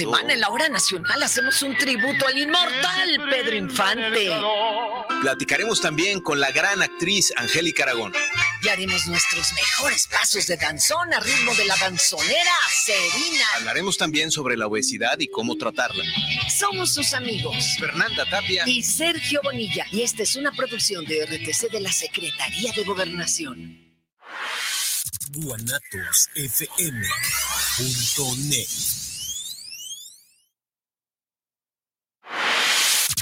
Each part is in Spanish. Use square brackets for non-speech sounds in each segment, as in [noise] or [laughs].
semana en la hora nacional hacemos un tributo al inmortal Pedro Infante. Platicaremos también con la gran actriz Angélica Aragón. Y haremos nuestros mejores pasos de danzón a ritmo de la danzonera Serina. Hablaremos también sobre la obesidad y cómo tratarla. Somos sus amigos. Fernanda Tapia. Y Sergio Bonilla. Y esta es una producción de RTC de la Secretaría de Gobernación. guanatosfm.net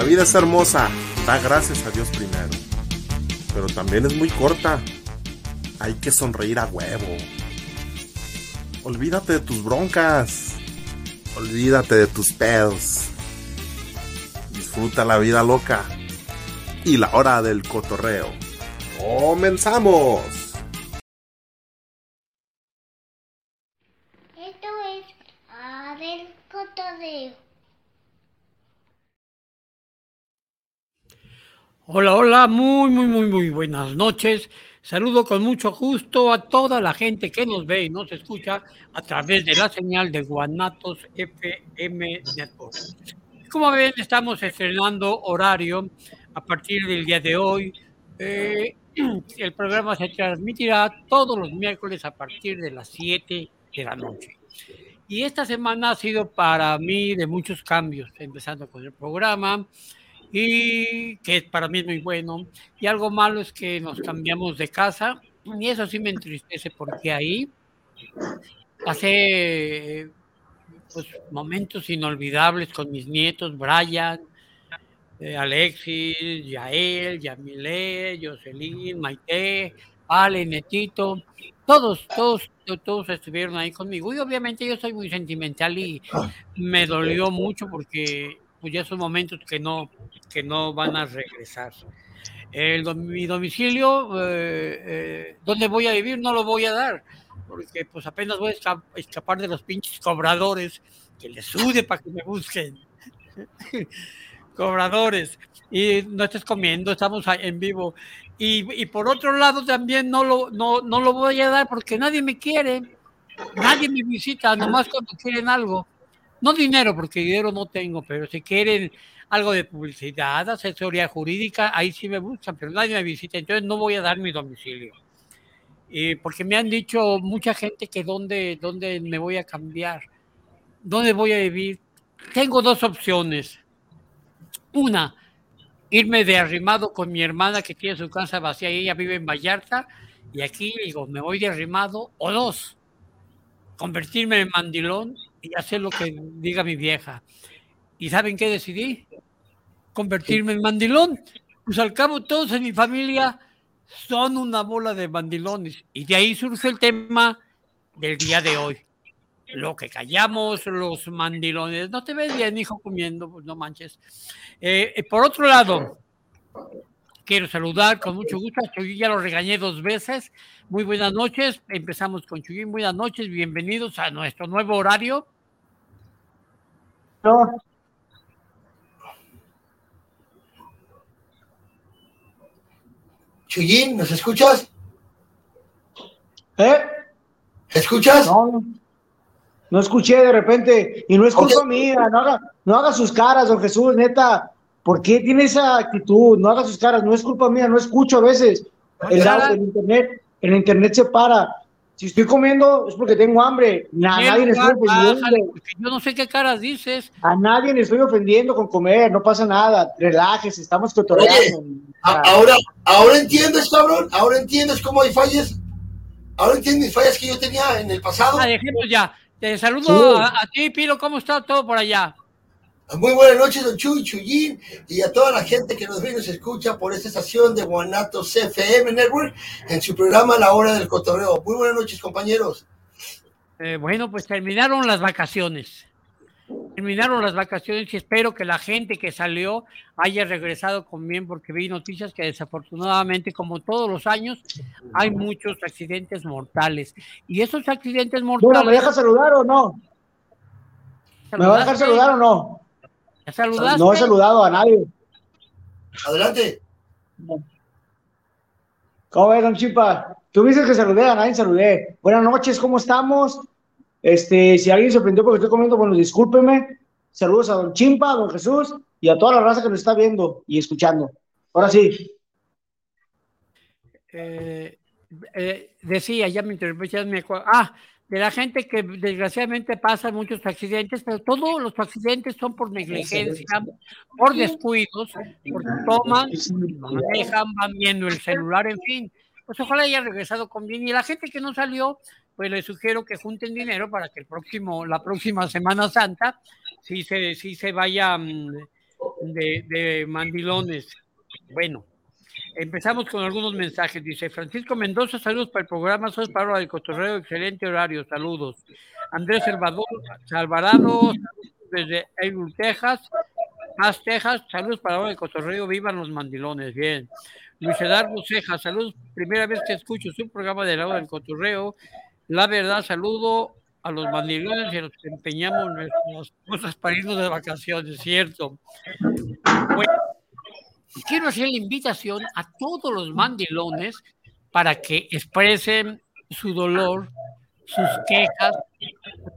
la vida es hermosa, da gracias a Dios primero. Pero también es muy corta. Hay que sonreír a huevo. Olvídate de tus broncas Olvídate de tus pedos. Disfruta la vida loca. Y la hora del cotorreo. ¡Comenzamos! Esto es a del cotorreo. Hola, hola, muy, muy, muy, muy buenas noches. Saludo con mucho gusto a toda la gente que nos ve y nos escucha a través de la señal de Guanatos FM Network. Como ven, estamos estrenando horario a partir del día de hoy. Eh, [clears throat] el programa se transmitirá todos los miércoles a partir de las 7 de la noche. Y esta semana ha sido para mí de muchos cambios, empezando con el programa, y que para mí es muy bueno. Y algo malo es que nos cambiamos de casa y eso sí me entristece porque ahí pasé pues, momentos inolvidables con mis nietos, Brian, eh, Alexis, Yael, Yamile, Jocelyn, Maite, Ale, Netito, todos, todos, todos estuvieron ahí conmigo. Y obviamente yo soy muy sentimental y me dolió mucho porque pues ya son momentos que no, que no van a regresar. El, mi domicilio, eh, eh, donde voy a vivir, no lo voy a dar, porque pues apenas voy a escapar de los pinches cobradores, que les sude para que me busquen. [laughs] cobradores. Y no estés comiendo, estamos en vivo. Y, y, por otro lado también no lo, no, no lo voy a dar porque nadie me quiere, nadie me visita, nomás cuando quieren algo. No dinero, porque dinero no tengo, pero si quieren algo de publicidad, asesoría jurídica, ahí sí me buscan, pero nadie me visita, entonces no voy a dar mi domicilio. Y porque me han dicho mucha gente que dónde, dónde me voy a cambiar, dónde voy a vivir. Tengo dos opciones. Una, irme de arrimado con mi hermana que tiene su casa vacía y ella vive en Vallarta, y aquí digo, me voy de arrimado. O dos, convertirme en mandilón y hacer lo que diga mi vieja. ¿Y saben qué decidí? Convertirme en mandilón. Pues al cabo todos en mi familia son una bola de mandilones. Y de ahí surge el tema del día de hoy. Lo que callamos los mandilones. No te ves bien, hijo, comiendo, pues no manches. Eh, eh, por otro lado, quiero saludar con mucho gusto a ya lo regañé dos veces. Muy buenas noches. Empezamos con Chuyín. Buenas noches. Bienvenidos a nuestro nuevo horario. No. Chuyín, ¿nos escuchas? ¿Eh? ¿Escuchas? No, no escuché de repente. Y no es culpa mía. No haga, no haga sus caras, don Jesús, neta. ¿Por qué tiene esa actitud? No haga sus caras. No es culpa mía. No escucho a veces. El, el internet el internet se para. Si estoy comiendo es porque tengo hambre. A nadie le estoy ofendiendo. yo no sé qué caras dices. A nadie le estoy ofendiendo con comer, no pasa nada. Relájese, estamos cotorreando. ahora, ahora entiendes, cabrón. Ahora entiendes cómo hay fallas. Ahora entiendes fallas que yo tenía en el pasado. Ah, dejemos ya. Te saludo a, a, ti, Pilo. ¿Cómo está todo por allá? Muy buenas noches, don Chuy, Chuyín, y a toda la gente que nos ve y nos escucha por esta estación de Guanatos FM Network en su programa La Hora del Cotorreo. Muy buenas noches, compañeros. Eh, bueno, pues terminaron las vacaciones. terminaron las vacaciones y espero que la gente que salió haya regresado con bien porque vi noticias que desafortunadamente, como todos los años, hay muchos accidentes mortales. Y esos accidentes mortales... ¿me deja saludar o no? ¿Me va a dejar saludar o no? No he saludado a nadie. Adelante. ¿Cómo ves, don Chipa? Tú dices que saludé, a nadie saludé. Buenas noches, ¿cómo estamos? Este, si alguien se sorprendió porque estoy comiendo, bueno, discúlpeme. Saludos a don Chimpa, a don Jesús y a toda la raza que nos está viendo y escuchando. Ahora sí. Eh, eh, decía, ya me interrumpí, ya me Ah, de la gente que desgraciadamente pasan muchos accidentes, pero todos los accidentes son por negligencia, por descuidos, porque toman, manejan, van viendo el celular, en fin. Pues ojalá haya regresado con bien. Y la gente que no salió, pues les sugiero que junten dinero para que el próximo, la próxima Semana Santa, sí se, sí se vaya mm, de, de mandilones. Bueno, Empezamos con algunos mensajes. Dice Francisco Mendoza, saludos para el programa. Soy Pablo del Cotorreo, excelente horario, saludos. Andrés Salvador, Salvarado, desde Eagle, Texas. Más Texas, saludos para el Cotorreo, vivan los mandilones, bien. Luis Eduardo Cejas, saludos, primera vez que escucho su programa de la del Cotorreo. La verdad, saludo a los mandilones y que empeñamos nuestras cosas para irnos de vacaciones, ¿cierto? Bueno, quiero hacer la invitación a todos los mandilones para que expresen su dolor, sus quejas,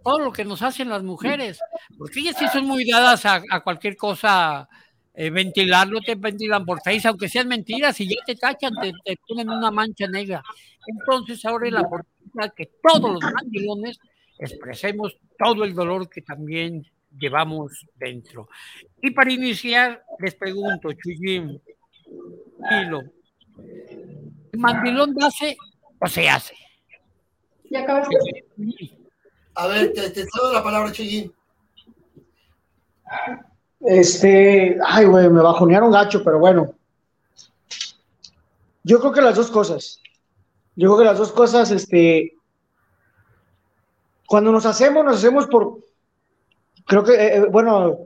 todo lo que nos hacen las mujeres, porque ellas sí son muy dadas a, cualquier cosa, eh, ventilar, no te ventilan por face, aunque sean mentiras, y ya te tachan, te, te ponen una mancha negra. Entonces ahora es la oportunidad que todos los mandilones expresemos todo el dolor que también llevamos dentro. Y para iniciar, les pregunto, Chuyín, Hilo, ¿mandilón nace o se hace? A ver, te, te cedo la palabra, Chuyín. Este, ay, güey, me bajonearon gacho, pero bueno. Yo creo que las dos cosas. Yo creo que las dos cosas, este, cuando nos hacemos, nos hacemos por, creo que, eh, eh, bueno,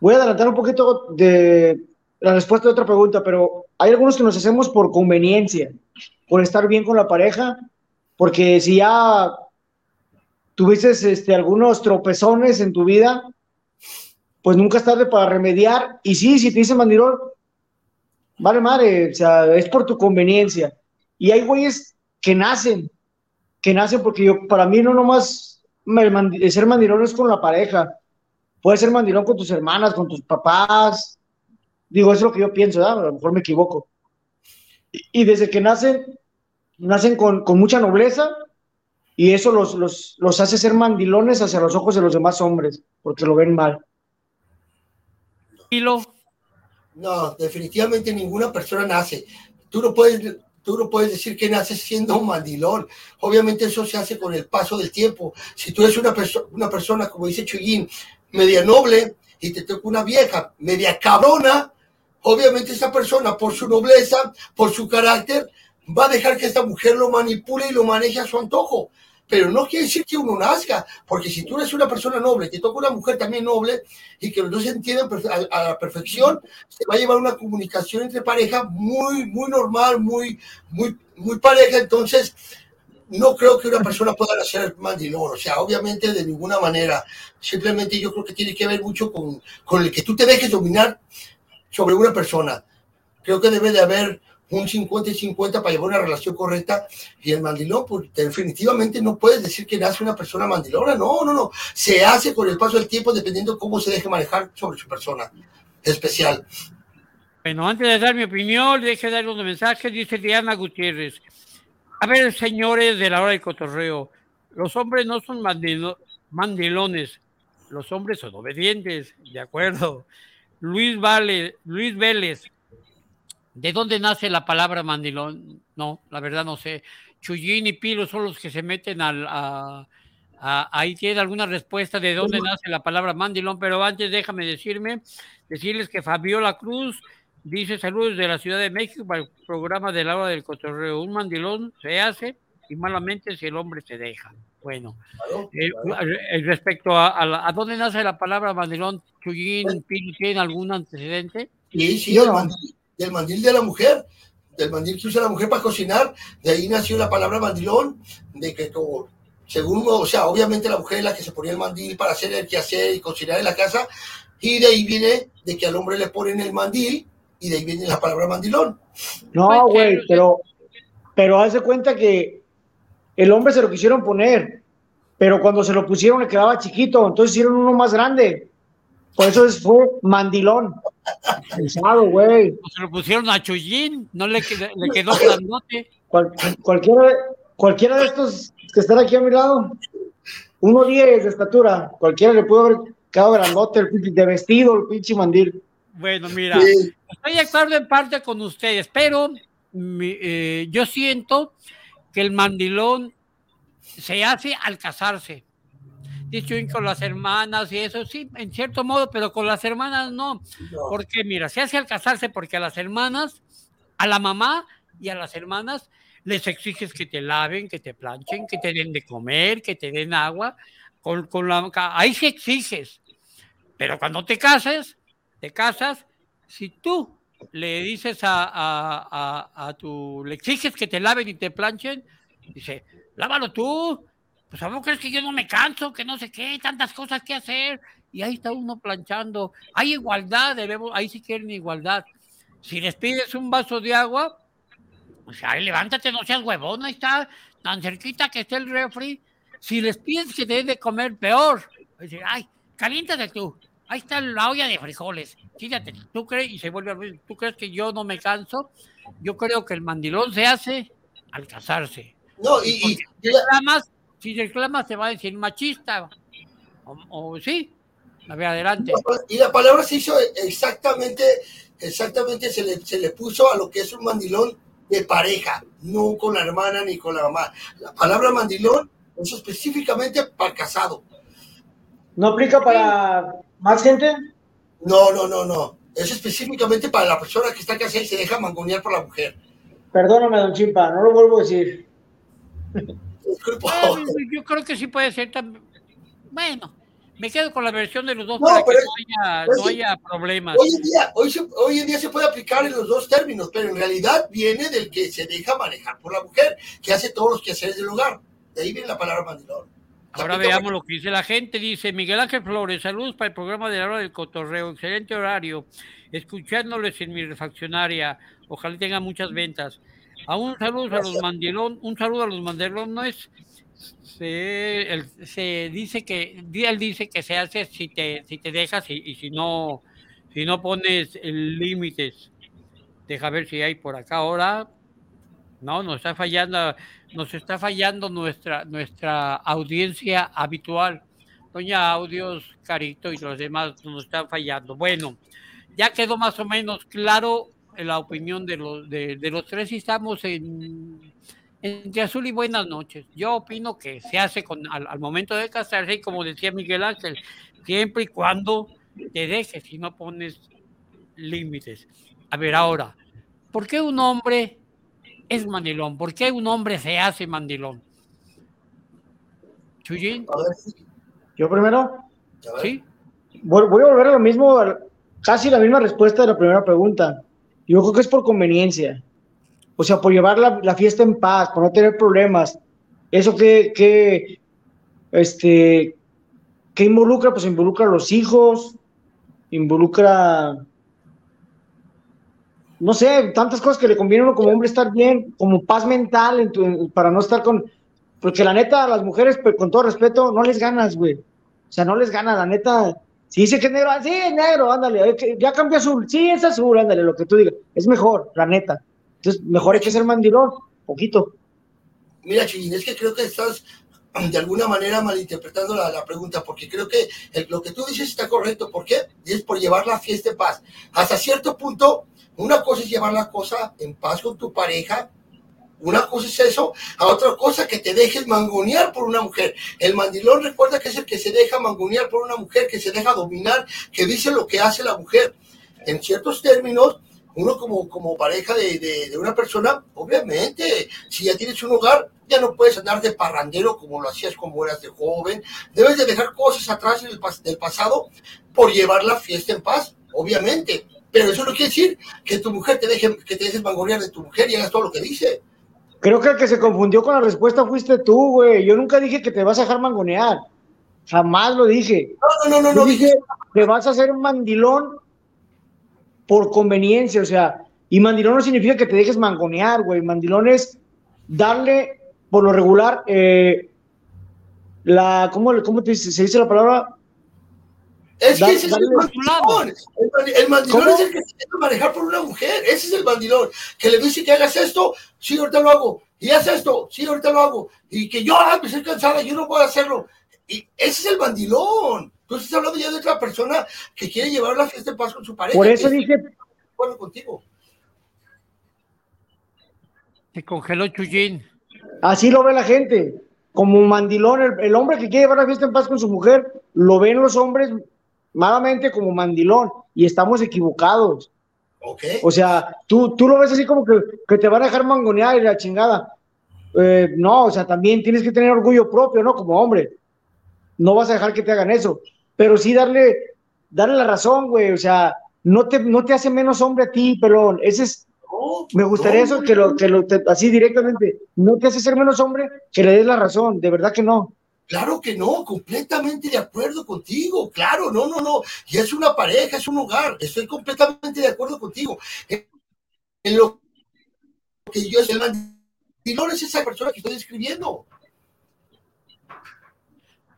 voy a adelantar un poquito de la respuesta de otra pregunta, pero hay algunos que nos hacemos por conveniencia, por estar bien con la pareja, porque si ya tuviste este, algunos tropezones en tu vida, pues nunca es tarde para remediar. Y sí, si te dice mandirón, vale madre, o sea, es por tu conveniencia. Y hay güeyes que nacen, que nacen porque yo, para mí no nomás ser mandirón es con la pareja, Puede ser mandilón con tus hermanas, con tus papás. Digo, eso es lo que yo pienso, a lo mejor me equivoco. Y, desde que nacen, nacen con, mucha nobleza y eso los, los, hace ser mandilones hacia los ojos de los demás hombres, porque lo ven mal. ¿Y lo? No, definitivamente ninguna persona nace. Tú no puedes tú no puedes decir que naces siendo un mandilón. Obviamente eso se hace con el paso del tiempo. Si tú eres una, una persona, como dice Chuyín, media noble y te toca una vieja media cabrona, obviamente esa persona por su nobleza, por su carácter, va a dejar que esta mujer lo manipule y lo maneje a su antojo. Pero no quiere decir que uno nazca, porque si tú eres una persona noble, te toca una mujer también noble y que los dos se entiendan a, la perfección, se va a llevar una comunicación entre pareja muy, muy normal, muy, muy, muy pareja. Entonces, no creo que una persona pueda nacer mandilón, o sea, obviamente de ninguna manera. Simplemente yo creo que tiene que ver mucho con, con el que tú te dejes dominar sobre una persona. Creo que debe de haber un 50 y 50 para llevar una relación correcta. Y el mandilón, pues definitivamente no puedes decir que nace una persona mandilona. No, no, no. Se hace con el paso del tiempo dependiendo cómo se deje manejar sobre su persona especial. Bueno, antes de dar mi opinión, deje dar unos mensajes. Dice Diana Gutiérrez. A ver, señores de la hora de cotorreo, los hombres no son mandilones, los hombres son obedientes, de acuerdo. Luis Vale, Luis Vélez, ¿de dónde nace la palabra mandilón? No, la verdad no sé. Chuyín y Pilo son los que se meten al, a, ahí tiene alguna respuesta de dónde nace la palabra mandilón, pero antes déjame decirme, decirles que Fabiola Cruz Dice saludos de la Ciudad de México para el programa de la hora del cotorreo. Un mandilón se hace y malamente si el hombre se deja. Bueno, eh, eh, respecto a, a, dónde nace la palabra mandilón, Chuyín, ¿tiene algún antecedente? Sí, sí, del mandil, del mandil de la mujer del mandil que usa la mujer para cocinar, de ahí nació la palabra mandilón, de que como, según, o sea, obviamente la mujer es la que se ponía el mandil para hacer el quehacer y cocinar en la casa, y de ahí viene de que al hombre le ponen el mandil, y de ahí viene la palabra mandilón. No, pues, güey, pero, pero haz de cuenta que el hombre se lo quisieron poner, pero cuando se lo pusieron le quedaba chiquito, entonces hicieron uno más grande. Por eso fue mandilón. Pensado, güey. Se lo pusieron a Chuyín, no le, quedó, le quedó grandote. cualquiera, cualquiera de estos que están aquí a mi lado, uno diez de estatura, cualquiera le pudo haber quedado grandote, el de vestido, el pinche mandil. Bueno, mira, estoy de acuerdo en parte con ustedes, pero eh, yo siento que el mandilón se hace al casarse dicho con las hermanas y eso, sí, en cierto modo, pero con las hermanas no. Porque mira, se hace al casarse porque a las hermanas, a la mamá y a las hermanas les exiges que te laven, que te planchen, que te den de comer, que te den agua. Con, con la, ahí sí exiges. Pero cuando te cases, te casas, si tú le dices a, a, a tu, le exiges que te laven y te planchen, dice, lávalo tú, pues a vos crees que yo no me canso, que no sé qué, tantas cosas que hacer, y ahí está uno planchando. Hay igualdad, debemos, ahí sí quieren igualdad. Si les pides un vaso de agua, o sea, levántate, no seas huevón, ahí está, tan cerquita que esté el refri. Si les pides que te de comer, peor. Decir, ay, caliéntate tú. Ahí está la olla de frijoles. Fíjate, tú crees, y se vuelve a ver, tú crees que yo no me canso. Yo creo que el mandilón se hace al casarse. No, y, y, y si reclama se va a decir machista. O, sí, a ver, adelante. Y la palabra se hizo exactamente, exactamente se le, se le puso a lo que es un mandilón de pareja, no con la hermana ni con la mamá. La palabra mandilón es específicamente para casado. ¿No aplica para más gente? No, no, no, no. Es específicamente para la persona que está casada y se deja mangonear por la mujer. Perdóname, don Chimpa, no lo vuelvo a decir. Ah, yo creo que sí puede ser también. Bueno, me quedo con la versión de los dos para que no haya, problemas. Hoy en, día, hoy, en día se puede aplicar en los dos términos, pero en realidad viene del que se deja manejar por la mujer, que hace todos los quehaceres del hogar. De ahí viene la palabra mandilón. Ahora veamos lo que dice la gente. Dice Miguel Ángel Flores, saludos para el programa de la hora del cotorreo. Excelente horario. Escuchándoles en mi refaccionaria. Ojalá tenga muchas ventas. A un saludo a los mandilón, un saludo a los mandilón no es se, se, dice que él dice que se hace si te si te dejas y, si no si no pones límites. Deja ver si hay por acá ahora. No, nos está fallando, nos está fallando nuestra nuestra audiencia habitual. Doña Audios, Carito y los demás nos están fallando. Bueno, ya quedó más o menos claro la opinión de los, de, los tres y estamos en, entre azul y buenas noches. Yo opino que se hace con, al, momento de casarse y como decía Miguel Ángel, siempre y cuando te dejes y no pones límites. A ver, ahora, ¿por qué un hombre es mandilón? ¿Por qué un hombre se hace mandilón? ¿Chuyín? ¿Yo primero? Sí. Voy, voy a volver a lo mismo, casi la misma respuesta de la primera pregunta. Yo creo que es por conveniencia. O sea, por llevar la, fiesta en paz, por no tener problemas. Eso que, que, este, que involucra, pues involucra a los hijos, involucra, no sé, tantas cosas que le conviene a uno como hombre estar bien, como paz mental, para no estar con, porque la neta, a las mujeres, pues, con todo respeto, no les ganas, güey. O sea, no les ganas, la neta, si dice que negro, sí, es negro, ándale, ya cambió azul, sí, es azul, ándale, lo que tú digas. Es mejor, la neta. Entonces, mejor hay que ser mandilón, poquito. Mira, Chillín, es que creo que estás de alguna manera malinterpretando la, pregunta, porque creo que lo que tú dices está correcto. ¿Por qué? Es por llevar la fiesta en paz. Hasta cierto punto, una cosa es llevar la cosa en paz con tu pareja, una cosa es eso, a otra cosa que te dejes mangonear por una mujer. El mandilón recuerda que es el que se deja mangonear por una mujer, que se deja dominar, que dice lo que hace la mujer. En ciertos términos, uno como, como pareja de, de, una persona, obviamente, si ya tienes un hogar, ya no puedes andar de parrandero como lo hacías como eras de joven. Debes de dejar cosas atrás en el del pasado por llevar la fiesta en paz, obviamente. Pero eso no quiere decir que tu mujer te deje, que te dejes mangonear de tu mujer y hagas todo lo que dice. Creo que el que se confundió con la respuesta fuiste tú, güey. Yo nunca dije que te vas a dejar mangonear. Jamás lo dije. No, no, no, no. dije que vas a hacer un mandilón por conveniencia, o sea, y mandilón no significa que te dejes mangonear, güey. Mandilón es darle, por lo regular, eh, la, ¿cómo, cómo te, se dice la palabra? Es que ese es el mandilón. El, mandilón es el que se quiere manejar por una mujer. Ese es el mandilón. Que le dice que hagas esto, sí, ahorita lo hago. Y haz esto, sí, ahorita lo hago. Y que yo, ah, me estoy cansada, yo no puedo hacerlo. Y ese es el mandilón. Tú estás hablando ya de otra persona que quiere llevar la fiesta en paz con su pareja. Por eso dije. Bueno, contigo. Se congeló Chuyín. Así lo ve la gente. Como un mandilón. El, hombre que quiere llevar la fiesta en paz con su mujer, lo ven los hombres malamente como mandilón. Y estamos equivocados. Okay. O sea, tú, tú lo ves así como que, que te van a dejar mangonear y la chingada. Eh, no, o sea, también tienes que tener orgullo propio, ¿no? Como hombre. No vas a dejar que te hagan eso pero sí darle, darle la razón, güey, o sea, no te, no te hace menos hombre a ti, pero ese es, me gustaría eso, que lo, que lo, así directamente, no te hace ser menos hombre, que le des la razón, de verdad que no. Claro que no, completamente de acuerdo contigo, claro, no, no, no, y es una pareja, es un hogar, estoy completamente de acuerdo contigo. En lo que yo es el no es esa persona que estoy describiendo.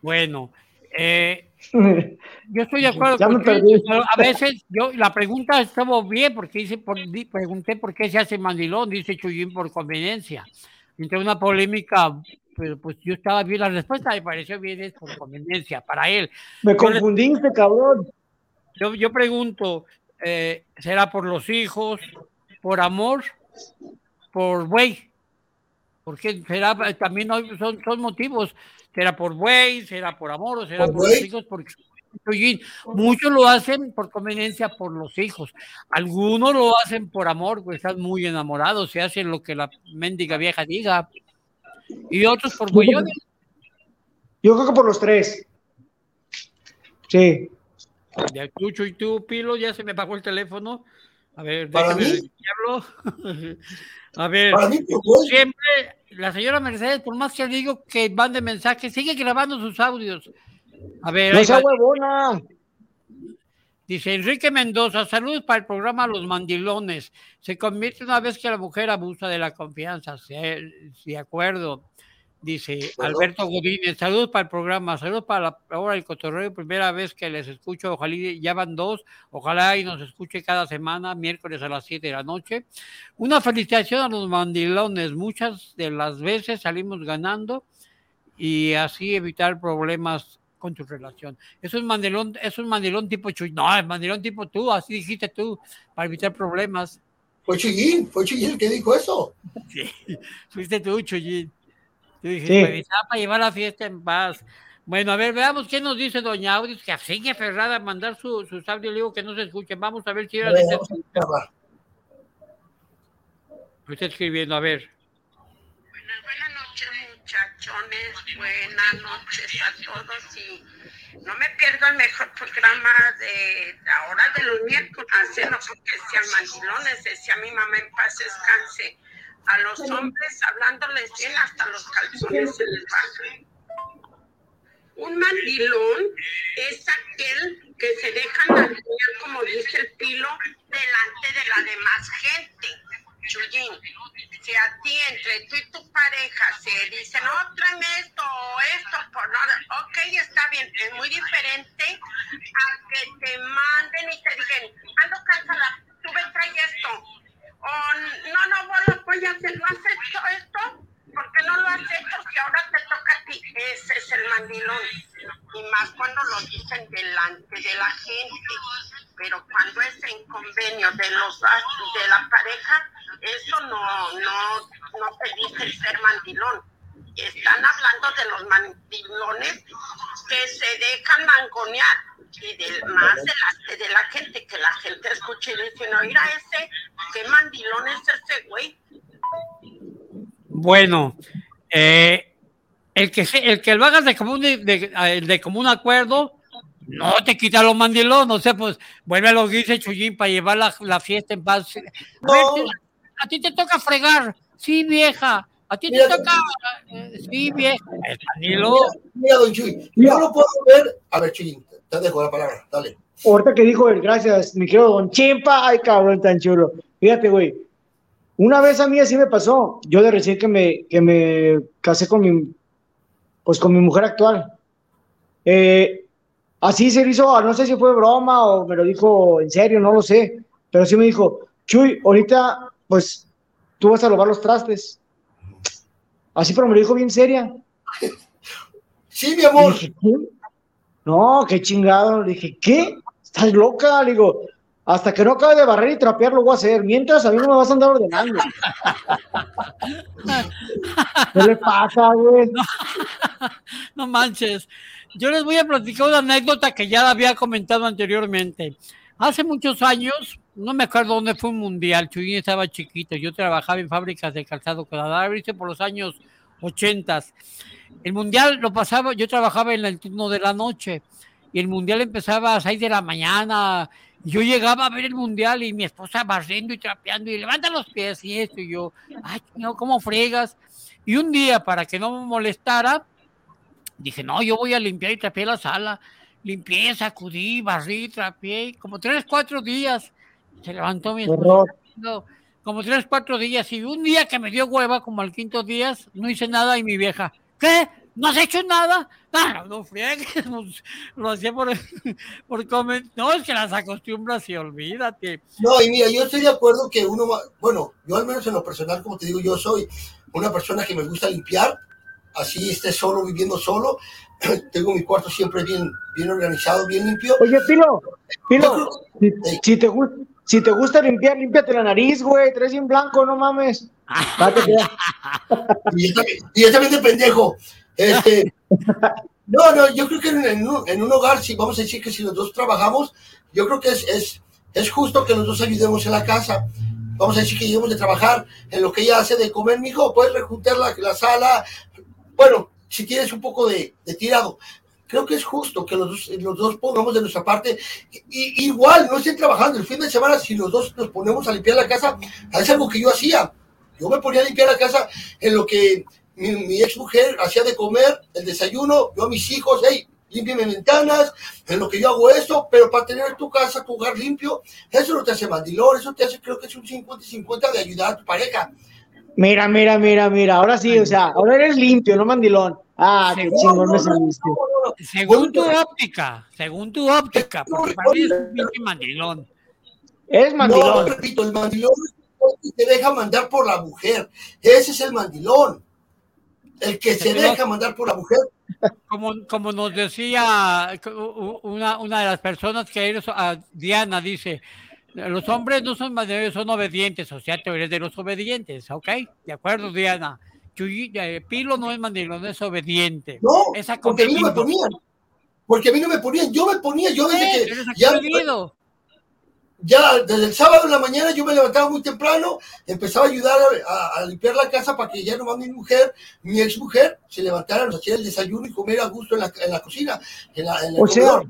Bueno, eh, [laughs] yo estoy de acuerdo con a veces yo la pregunta estuvo bien porque dice por, pregunté por qué se hace mandilón, dice Chuyín por conveniencia. Entre una polémica, pero pues yo estaba bien la respuesta, me pareció bien es por conveniencia para él. Me confundiste, cabrón. Yo, yo pregunto, eh, ¿será por los hijos, por amor, por güey? Porque será también son, son motivos será por güey, será por amor, o será por, los hijos, porque muchos lo hacen por conveniencia por los hijos, algunos lo hacen por amor, pues están muy enamorados, se hacen lo que la mendiga vieja diga, y otros por güeyones. Yo creo que por los tres. Sí. Ya escucho y tú, Pilo, ya se me pagó el teléfono. A ver, déjame [laughs] A ver, siempre la señora Mercedes, por más que digo que van de mensaje, sigue grabando sus audios. A ver, no sea huevona. Dice Enrique Mendoza, saludos para el programa Los Mandilones. Se convierte una vez que la mujer abusa de la confianza. Sí, de acuerdo. Dice Alberto Godínez, saludos para el programa, saludos para la hora del cotorreo, primera vez que les escucho, ojalá ya van dos, ojalá y nos escuche cada semana, miércoles a las 7 de la noche. Una felicitación a los mandilones, muchas de las veces salimos ganando y así evitar problemas con tu relación. Es un mandilón, es un mandilón tipo Chuy, no, es mandilón tipo tú, así dijiste tú, para evitar problemas. Fue Chuyín, fue Chuyín el que dijo eso. Sí, fuiste tú, Chuyín. Yo dije, pues, para llevar la fiesta en paz. Bueno, a ver, veamos qué nos dice Doña Audis, que sigue aferrada a mandar su, sus audios, digo que no se escuchen. Vamos a ver si era está escribiendo, a ver. Buenas, buenas noches, a todos. Y no me pierdo el mejor programa de la hora de los miércoles. Hacen que sean mandilones, decía mi mamá en paz descanse a los hombres hablándoles bien hasta los calzones se les bajan. Un mandilón es aquel que se deja mantener, como dice el pilo, delante de la demás gente. Chuyín, si a ti, entre tú y tu pareja, se dicen, no, tráeme esto o esto, por nada, ok, está bien, es muy diferente a que te manden y te digan, ando cansada, tú ves, trae esto, o no, no, bueno, voy a hacer, ¿no has hecho esto? ¿Por qué no lo has hecho si ahora te toca a ti? Ese es el mandilón. Y más cuando lo dicen delante de la gente. Pero cuando es en convenio de los de la pareja, eso no, no, no te dice ser mandilón. Están hablando de los mandilones que se dejan mangonear y de más de la, de la gente, que la gente escuche y dice, no, mira ese, qué mandilón es ese güey. Bueno, eh, el que el que lo hagas de común de, de, común acuerdo, no te quita los mandilón, no sé, pues vuelve a lo que dice Chuyín para llevar la, la fiesta en paz. A, ti te toca fregar, sí vieja, a ti te toca, eh, sí vieja. Mira, mira, don Chuy, yo lo puedo ver, a ver Chuyín, te dejo la palabra, dale. Ahorita que dijo él, gracias, mi querido Don Chimpa, ay cabrón tan chulo. Fíjate, güey, una vez a mí así me pasó, yo de recién que me, que me casé con mi, pues con mi mujer actual. Eh, así se hizo, no sé si fue broma o me lo dijo en serio, no lo sé, pero sí me dijo, Chuy, ahorita pues tú vas a lavar los trastes. Así, pero me lo dijo bien seria. [laughs] Sí, mi amor. no, qué chingado. Le dije, ¿qué? ¿Estás loca? Le digo, hasta que no acabe de barrer y trapear lo voy a hacer. Mientras a mí no me vas a andar ordenando. [laughs] ¿Qué le pasa, güey? [laughs] No, manches. Yo les voy a platicar una anécdota que ya la había comentado anteriormente. Hace muchos años, no me acuerdo dónde fue un mundial, Chuyín estaba chiquito, yo trabajaba en fábricas de calzado hice por los años 80. El mundial lo pasaba, yo trabajaba en el turno de la noche y el mundial empezaba a 6 de la mañana, yo llegaba a ver el mundial y mi esposa barriendo y trapeando y levanta los pies y esto y yo, ay, no, ¿cómo fregas? Y un día, para que no me molestara, dije, no, yo voy a limpiar y trapeé la sala. Limpié, sacudí, barrí, trapeé, como tres, cuatro días. Se levantó mi esposa. como tres, cuatro días. Y un día que me dio hueva, como al quinto día, no hice nada y mi vieja, ¿qué? no has hecho nada. No, no friegues, [laughs] pues, lo hacía por, [laughs] por comer. No, es que las acostumbras y olvídate. No, y mira, yo estoy de acuerdo que uno, bueno, yo al menos en lo personal, como te digo, yo soy una persona que me gusta limpiar, así esté solo, viviendo solo. [clears throat] Tengo mi cuarto siempre bien, bien organizado, bien limpio. Oye, Pilo, Pilo, si, te gusta. Si te gusta limpiar, límpiate la nariz, güey. Traes bien blanco, no mames. [laughs] y, y también de pendejo. Este, no, no, yo creo que en, un, hogar, si vamos a decir que si los dos trabajamos, yo creo que es, es, es justo que los dos ayudemos en la casa. Vamos a decir que lleguemos de trabajar en lo que ella hace de comer, mijo, puedes rejuntar la, la sala. Bueno, si tienes un poco de, tirado, creo que es justo que los dos, los dos pongamos de nuestra parte. Igual, no estén trabajando el fin de semana, si los dos nos ponemos a limpiar la casa, es algo que yo hacía. Yo me ponía a limpiar la casa en lo que mi, ex mujer hacía de comer, el desayuno, yo a mis hijos, hey, límpiame ventanas, en lo que yo hago eso, pero para tener tu casa, tu hogar limpio, eso no te hace mandilón, eso te hace, creo que es un 50-50 de ayudar a tu pareja. Mira, mira, mira, mira, ahora sí, o sea, ahora eres limpio, no mandilón. Ah, qué chingón me saliste. Según tu óptica, según tu óptica, porque para mí es un mandilón. Es mandilón. No, repito, el mandilón te deja mandar por la mujer. Ese es el mandilón el que se deja mandar por la mujer. Como, como nos decía una, una de las personas que a Diana dice, los hombres no son son obedientes, o sea, eres de los obedientes, ¿ok? De acuerdo, Diana. Eh, Pilo no es mandilón, es obediente. No, porque a mí no me ponían. Porque a mí no me ponían. Yo me ponía, yo desde que ya, ya desde el sábado en la mañana yo me levantaba muy temprano, empezaba a ayudar a, limpiar la casa para que ya nomás mi mujer, mi ex mujer, se levantara, nos hacía el desayuno y comer a gusto en la, en la cocina. En la, o sea,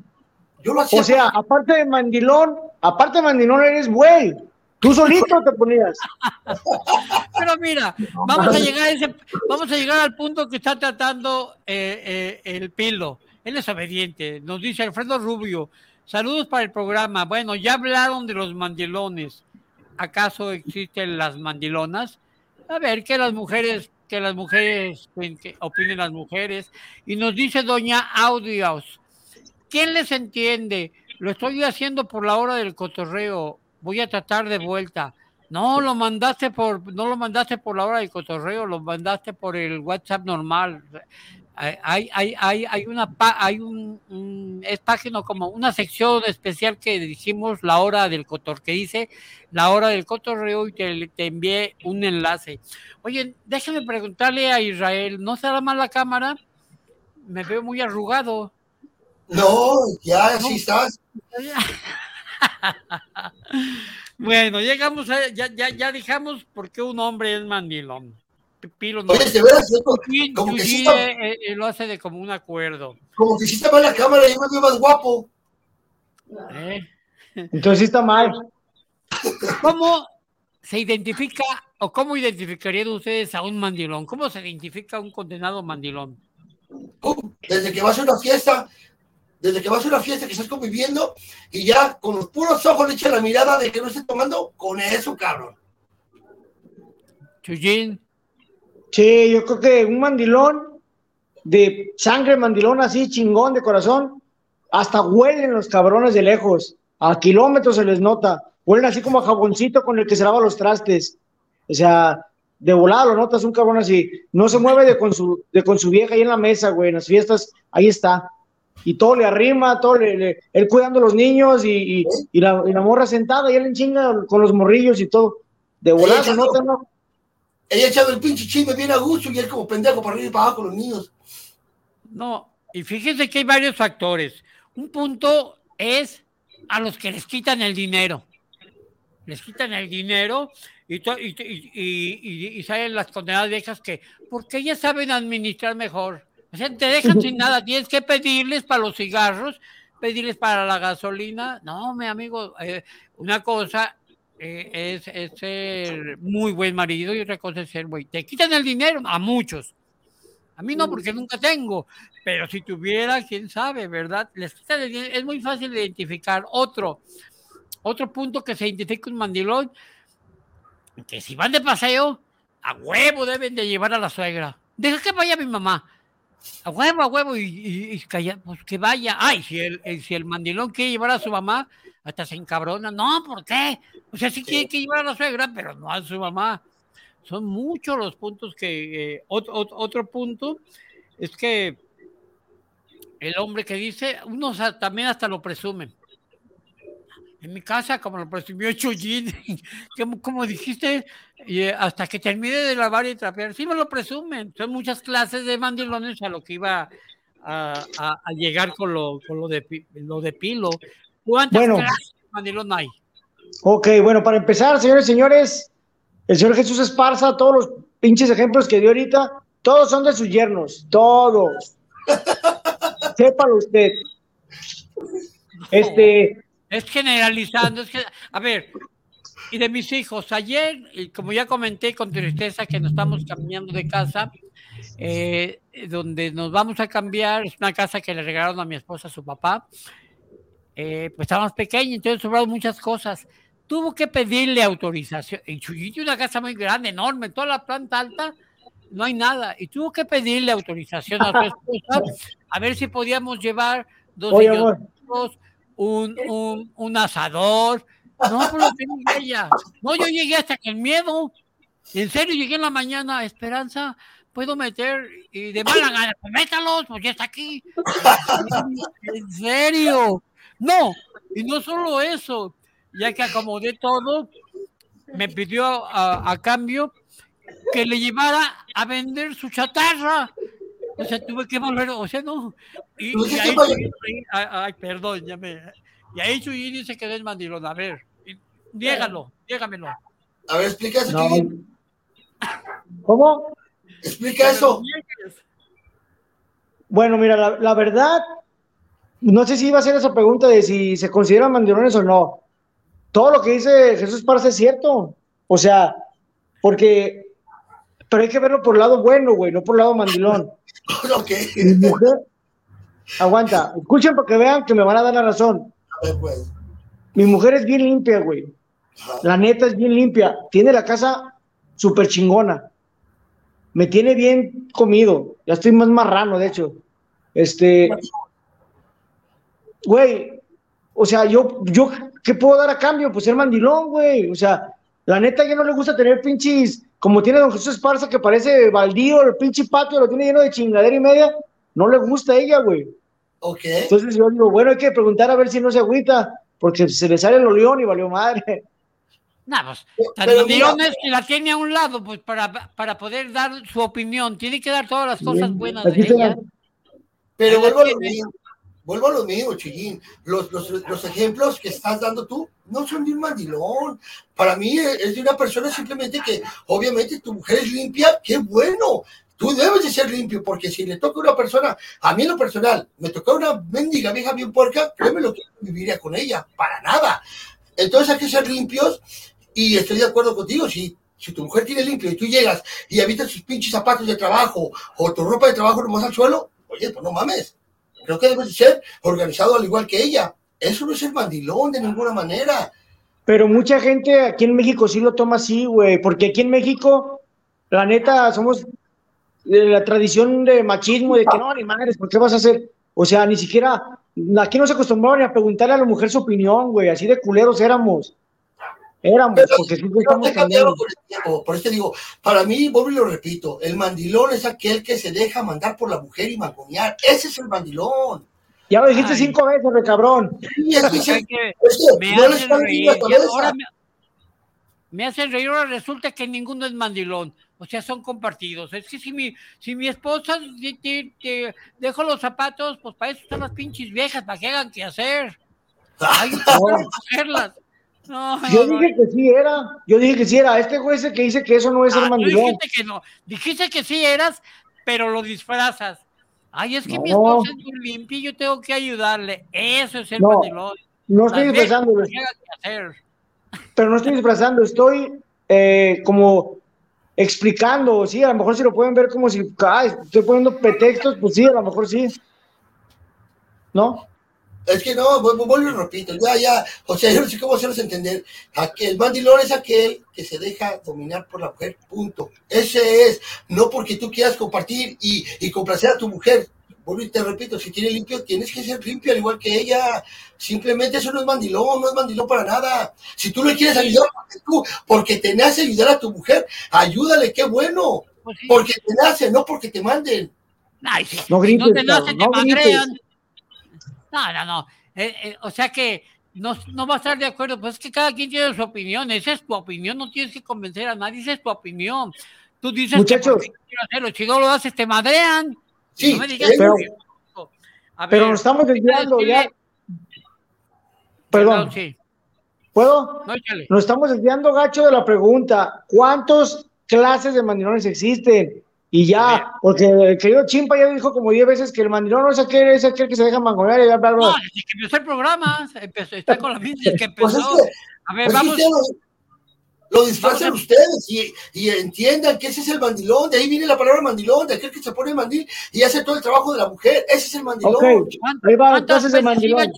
yo lo hacía. O sea, aparte de mandilón, aparte de mandilón eres güey. Tú solito te ponías. [laughs] Pero mira, vamos a llegar a ese, vamos a llegar al punto que está tratando eh, eh, el pilo. Él es obediente. Nos dice Alfredo Rubio. Saludos para el programa. Bueno, ya hablaron de los mandilones. ¿Acaso existen las mandilonas? A ver, que las mujeres, que las mujeres, que opinen las mujeres. Y nos dice doña Audios, ¿quién les entiende? Lo estoy haciendo por la hora del cotorreo. Voy a tratar de vuelta. No, lo mandaste por, no lo mandaste por la hora del cotorreo, lo mandaste por el WhatsApp normal hay, hay, hay, hay una hay un, es página como una sección especial que dijimos la hora del cotor que dice la hora del cotorreo y te, te envié un enlace oye déjame preguntarle a Israel ¿no será mal la cámara? me veo muy arrugado No, ya así estás. [laughs] bueno, llegamos a, ya, ya, ya dijamos por qué un hombre es mandilón. Pilo no. Oye, de veras, como que sí está- eh, eh, lo hace de como un acuerdo. como que si estaba en la cámara y yo me veo más guapo. ¿eh? Entonces sí está mal. ¿Cómo se identifica o cómo identificarían ustedes a un mandilón? ¿Cómo se identifica a un condenado mandilón? Pum, Desde que vas a una fiesta, desde que vas a una fiesta que estás conviviendo y ya con los puros ojos le echa la mirada de que no esté tomando, con eso, cabrón. Chuyin, Sí, yo creo que un mandilón de sangre mandilón así, chingón de corazón, hasta huelen los cabrones de lejos. A kilómetros se les nota. Huelen así como a jaboncito con el que se lava los trastes. O sea, de volada lo notas un cabrón así. No se mueve de con su, de con su vieja ahí en la mesa, güey. En las fiestas, ahí está. Y todo le arrima, todo le, le- él cuidando a los niños y, y- y la, y la morra sentada y él en chinga con los morrillos y todo. De volada se nota, ¿no? Ella echando el pinche chisme bien a gusto y él como pendejo para arriba y para abajo con los niños. no. Y fíjense que hay varios factores. Un punto es a los que les quitan el dinero. Les quitan el dinero y- y- y- y salen las condenadas viejas que, porque ellas saben administrar mejor. O sea, te dejan sin [laughs] nada, tienes que pedirles para los cigarros, pedirles para la gasolina. No, mi amigo, eh, una cosa eh, es, es ser muy buen marido y otra cosa es ser güey. Te quitan el dinero a muchos. A mí no, porque nunca tengo. Pero si tuviera, quién sabe, ¿verdad? Les quitan el dinero. Es muy fácil de identificar. Otro, otro punto que se identifica un mandilón, que si van de paseo, a huevo deben de llevar a la suegra. Deja que vaya mi mamá. A huevo, a huevo, y, y- y calla- pues que vaya. Ay, si el, el- si el mandilón quiere llevar a su mamá, hasta se encabrona. No, ¿por qué? O sea, sí quiere que llevar a la suegra, pero no a su mamá. Son muchos los puntos que... eh, ot- ot- otro punto es que el hombre que dice, unos también hasta lo presumen. En mi casa, como lo presumió Chuyín, [laughs] como, como dijiste, y, eh, hasta que termine de lavar y trapear, sí me lo presumen. Son muchas clases de mandilones a lo que iba a, a- a llegar con lo, con lo de, lo de Pilo. ¿Cuántas Bueno. clases de mandilón hay? Ok, bueno, para empezar, señores y señores, el señor Jesús Esparza, todos los pinches ejemplos que dio ahorita, todos son de sus yernos, todos. [laughs] Sépalo usted. Este, Es generalizando, es que, a ver, y de mis hijos, ayer, y como ya comenté con tristeza que nos estamos cambiando de casa, eh, donde nos vamos a cambiar, es una casa que le regalaron a mi esposa, a su papá, eh, pues estábamos pequeños, entonces sobraron muchas cosas. Tuvo que pedirle autorización. En Chuyiti, una casa muy grande, enorme, toda la planta alta, no hay nada. Y tuvo que pedirle autorización a su [laughs] esposa a ver si podíamos llevar dos Oye, niños amor. Un, [laughs] un, un asador. No, pues lo tenía ella. No, yo llegué hasta que el miedo. En serio, llegué en la mañana, Esperanza, puedo meter y de mala gana, pues métalos, pues ya está aquí. [laughs] En serio. No, y no solo eso, ya que acomodé todo, me pidió a, a cambio que le llevara a vender su chatarra. O sea, tuve que volver, o sea, no. Y, y ahí, ay, ay, perdón, ya me. Y ahí Chuyini se quedó en mandilón. A ver, niégalo, niégamelo. A ver, explica eso, No. ¿cómo? Explica eso. Bueno, mira, la, la verdad, no sé si iba a ser esa pregunta de si se consideran mandilones o no. Todo lo que dice Jesús Parce es cierto. O sea, porque, pero hay que verlo por el lado bueno, güey, no por el lado mandilón. [laughs] Ok. Mi mujer, aguanta, escuchen para que vean que me van a dar la razón. A ver, pues. Mi mujer es bien limpia, güey. La neta es bien limpia. Tiene la casa súper chingona. Me tiene bien comido. Ya estoy más marrano, de hecho. Este. Güey. O sea, yo, yo, ¿qué puedo dar a cambio? Pues ser mandilón, güey. O sea, la neta ya no le gusta tener pinches. Como tiene don Jesús Esparza, que parece baldío, el pinche patio lo tiene lleno de chingadera y media. No le gusta a ella, güey. Ok. Entonces yo digo, bueno, hay que preguntar a ver si no se agüita, porque se le sale el oleón y valió madre. No, pues, tan Pero mandilón mira- es que la tiene a un lado, pues para, para poder dar su opinión. Tiene que dar todas las cosas Bien, buenas de ella. Pero vuelvo a lo mismo. Vuelvo a lo mío, Chillín. Los, los, los, ejemplos que estás dando tú no son de un mandilón. Para mí es de una persona simplemente que, obviamente, tu mujer es limpia, qué bueno. Tú debes de ser limpio, porque si le toca a una persona, a mí en lo personal, me toca una mendiga vieja bien puerca, créeme lo que viviría con ella, para nada. Entonces hay que ser limpios y estoy de acuerdo contigo, si, si tu mujer tiene limpio y tú llegas y habitas sus pinches zapatos de trabajo o tu ropa de trabajo nomás al suelo, oye, pues no mames, Creo que debe ser organizado al igual que ella. Eso no es el mandilón de ninguna manera. Pero mucha gente aquí en México sí lo toma así, güey, porque aquí en México, la neta, somos de la tradición de machismo, de que no, ni madres, ¿por qué vas a hacer? O sea, ni siquiera, aquí no se acostumbraban a preguntarle a la mujer su opinión, güey, así de culeros éramos. Éramos, porque siempre estamos cambiando. Por, por eso digo, para mí, vuelvo y lo repito, el mandilón es aquel que se deja mandar por la mujer y mangonear. Ese es el mandilón. Ya lo dijiste cinco veces, de cabrón. me hacen reír. Ahora me, hacen reír, ahora resulta que ninguno es mandilón. O sea, son compartidos. Es que si mi, si mi esposa te, dejo los zapatos, pues para eso están las pinches viejas, para que hagan qué hacer. [laughs] Hay que hacerlas yo dije que sí era, yo dije que sí era. Este el que dice que eso no es el ah, mandilón. Dijiste que no, dijiste que sí eras, pero lo disfrazas. Ay, es que mi esposa es muy limpia y yo tengo que ayudarle. Eso es el mandilón. No estoy disfrazando. Pero no estoy disfrazando, estoy eh, como explicando, sí, a lo mejor si lo pueden ver como si, estoy poniendo pretextos, pues sí, a lo mejor sí. ¿No? Es que no, vuelvo y repito, ya, ya, o sea, yo no sé cómo hacerles entender. Aquel mandilón es aquel que se deja dominar por la mujer, punto. Ese es, no porque tú quieras compartir y, y complacer a tu mujer. Vuelvo y te repito, si tiene limpio, tienes que ser limpio al igual que ella. Simplemente eso no es mandilón, no es mandilón para nada. Si tú le quieres ayudar, porque, tú, porque te nace ayudar a tu mujer, ayúdale, qué bueno. Pues porque te nace, no porque te manden. no grites, no te nace, te no no, no, no. Eh, eh, o sea que no, no va a estar de acuerdo, pues es que cada quien tiene su opinión, esa es tu opinión, no tienes que convencer a nadie, esa es tu opinión. Tú dices Muchachos, que hacerlo, si no lo haces te madrean. Sí, pero, pero nos estamos desviando ya. Perdón. sí. ¿Puedo? No, nos estamos desviando, gacho, de la pregunta. ¿Cuántas clases de mandilones existen? Y ya, porque el querido Chimpa ya dijo como 10 veces que el mandilón no es aquel, es aquel que se deja mangonear y bla, bla, No, desde que empezó el programa, empezó, está con la misma, que pues empezó. a ver, pues vamos. lo, disfrazan ustedes y, y, entiendan que ese es el mandilón, de ahí viene la palabra mandilón, de aquel que se pone el mandil y hace todo el trabajo de la mujer, ese es el mandilón. Okay. Ahí va, entonces el mandilón.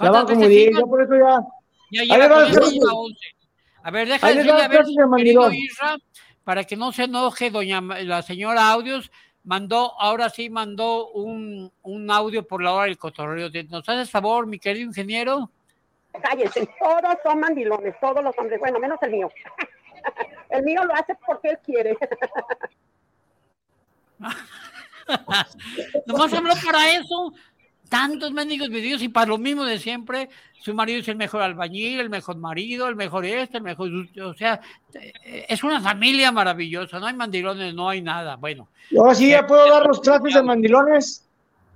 Ya van como 10, ya por eso ya. A ver, déjame decirle a ver, querido Isra, para que no se enoje doña la señora Audios, mandó, ahora sí mandó un, un audio por la hora del cotorreo. ¿Nos haces favor, mi querido ingeniero? Cállense, todos son mandilones, todos los hombres, bueno, menos el mío. [laughs] El mío lo hace porque él quiere. [laughs] Nomás habló para eso tantos mendigos videos y para lo mismo de siempre, su marido es el mejor albañil, el mejor marido, el mejor este, el mejor, o sea, es una familia maravillosa, no hay mandilones, no hay nada, bueno. Ahora sí ya puedo dar los clases de mandilones.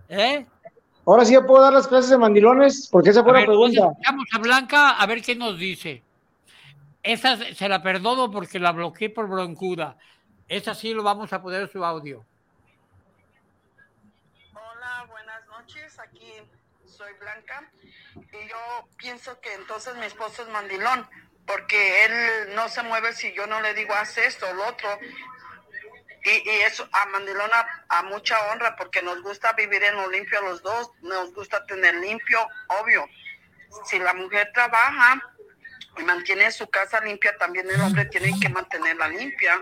¿Eh? Ahora sí ya puedo dar las clases de mandilones, porque esa fue la pregunta. Vamos a Blanca a ver qué nos dice. Esa se la perdono porque la bloqueé por broncuda. Esa sí lo vamos a poner su audio. aquí soy Y yo pienso que entonces mi esposo es mandilón porque él no se mueve si yo no le digo haz esto o lo otro. Y, eso a mandilón a, mucha honra porque nos gusta vivir en lo limpio los dos, nos gusta tener limpio, obvio. Si la mujer trabaja y mantiene su casa limpia, también el hombre tiene que mantenerla limpia.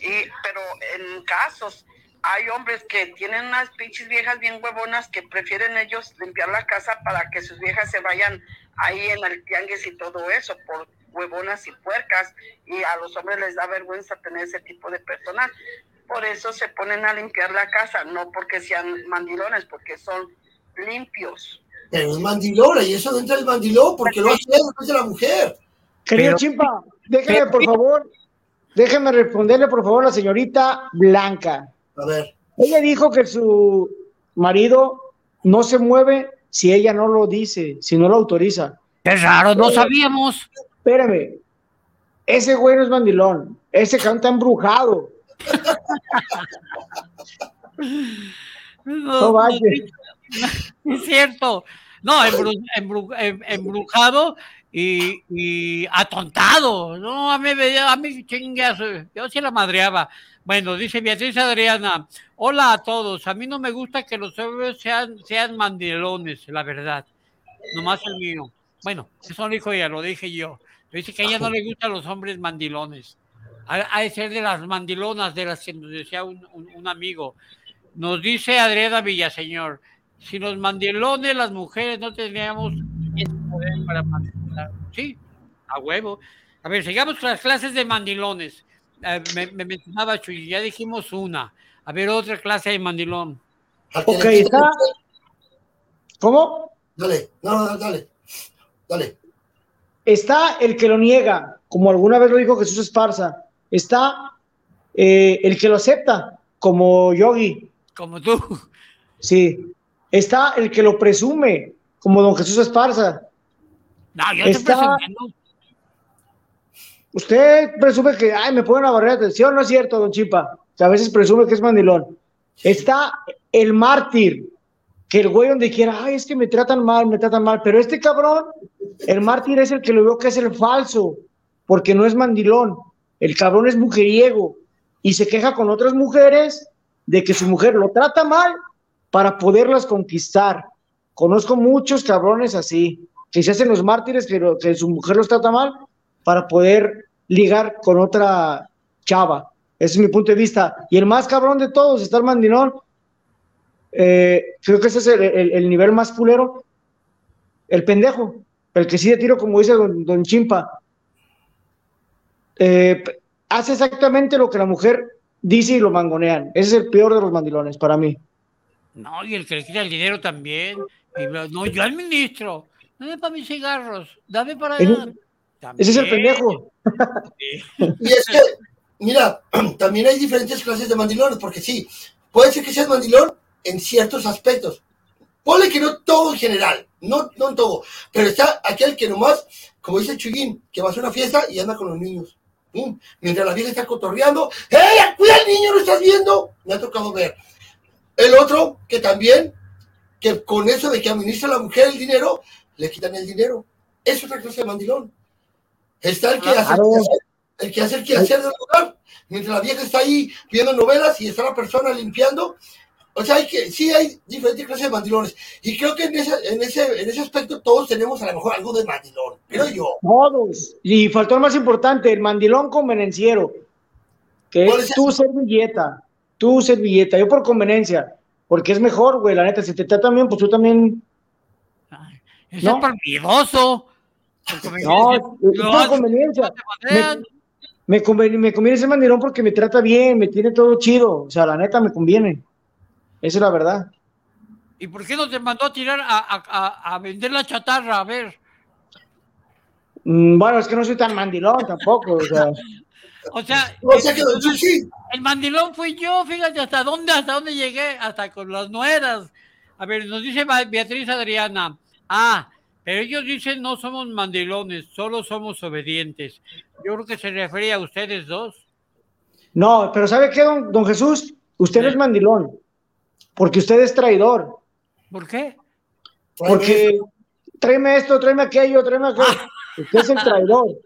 Y, pero en casos hay hombres que tienen unas pinches viejas bien huevonas que prefieren ellos limpiar la casa para que sus viejas se vayan ahí en el tianguis y todo eso por huevonas y puercas y a los hombres les da vergüenza tener ese tipo de personal. Por eso se ponen a limpiar la casa, no porque sean mandilones, porque son limpios. Pero es mandilona y eso entra el mandilón porque lo hace después de la mujer. Querido Chimpa, déjeme por favor, déjeme responderle por favor a la señorita Blanca. A ver. Ella dijo que su marido no se mueve si ella no lo dice, si no lo autoriza. Es raro, no sabíamos. Espérame, ese güey no es mandilón, ese canta embrujado. [laughs] No, vaya. no, es cierto. No, embru- embru- em- embrujado y, y atontado. No, a mí, a mí chingas, eh, yo sí la madreaba. Bueno, dice Beatriz Adriana, hola a todos. A mí no me gusta que los hombres sean, sean mandilones, la verdad. Nomás el mío. Bueno, eso lo dijo ella, lo dije yo. Dice que a ella no le gustan los hombres mandilones. Ha, ser de las mandilonas de las que nos decía un, amigo. Nos dice Adriana Villaseñor, si los mandilones, las mujeres, no teníamos ese poder para mandilar. Sí, a huevo. A ver, sigamos con las clases de mandilones. Eh, me, me mencionaba Chuy, ya dijimos una. A ver, otra clase de mandilón. Ok, está. ¿Cómo? Dale, no, no, dale. Dale. Está el que lo niega, como alguna vez lo dijo Jesús Esparza. Está eh, el que lo acepta, como Yogi. Como tú. Sí. Está el que lo presume, como don Jesús Esparza. No, yo presumiendo. Usted presume que, ay, me ponen a barrer atención, no es cierto, don Chipa. A veces presume que es mandilón. Está el mártir, que el güey donde quiera, ay, es que me tratan mal, me tratan mal. Pero este cabrón, el mártir es el que lo veo que es el falso, porque no es mandilón. El cabrón es mujeriego y se queja con otras mujeres de que su mujer lo trata mal para poderlas conquistar. Conozco muchos cabrones así, que se hacen los mártires, pero que su mujer los trata mal para poder ligar con otra chava. Ese es mi punto de vista. Y el más cabrón de todos está el mandilón. Eh, creo que ese es el, el- el nivel más culero. El pendejo. El que sí de tiro, como dice don, Chimpa. Eh, hace exactamente lo que la mujer dice y lo mangonean. Ese es el peor de los mandilones para mí. No, y el que le quita el dinero también. Y no, yo administro. Dame para mis cigarros. Dame para allá. Ese es el pendejo. Y es que, mira, [clears throat] también hay diferentes clases de mandilones, porque sí, puede ser que seas mandilón en ciertos aspectos. Ponle que no todo en general, no, no en todo, pero está aquel que nomás, como dice Chuyín, que va a hacer una fiesta y anda con los niños. Pum, Mientras la vieja está cotorreando, ¡Ey, cuida al niño, lo estás viendo! Me ha tocado ver. El otro, que también, que con eso de que administra a la mujer el dinero, le quitan el dinero. Es otra clase de mandilón. Está el que hace el que hace el quehacer del hogar, mientras la vieja está ahí viendo novelas y está la persona limpiando. O sea, hay que, sí hay diferentes clases de mandilones. Y creo que en ese, en ese, en ese aspecto todos tenemos a lo mejor algo de mandilón, creo yo. Todos. Y faltó el más importante, el mandilón convenenciero, que ¿Cuál es es tu servilleta, tu servilleta, yo por conveniencia, porque es mejor, güey, la neta, si te tratan bien, pues tú también. ¿No? es palmidoso. Por No, es haces, conveniencia. Me, me conviene, me conviene ese mandilón porque me trata bien, me tiene todo chido, o sea, la neta me conviene. Esa es la verdad. ¿Y por qué no te mandó a tirar a, a- a- a vender la chatarra? A ver. Mm, Bueno, es que no soy tan mandilón tampoco, o sea. [laughs] O sea, O sea que Chuchi, el mandilón fui yo, fíjate hasta dónde, hasta dónde llegué, hasta con las nueras. A ver, nos dice Beatriz Adriana. Ah, pero ellos dicen no somos mandilones, solo somos obedientes. Yo creo que se refería a ustedes dos. No, pero ¿sabe qué, don, don Jesús? Usted no es mandilón, porque usted es traidor. ¿Por qué? Porque tráeme esto, tráeme aquello, tráeme aquello. Usted es el traidor. [laughs]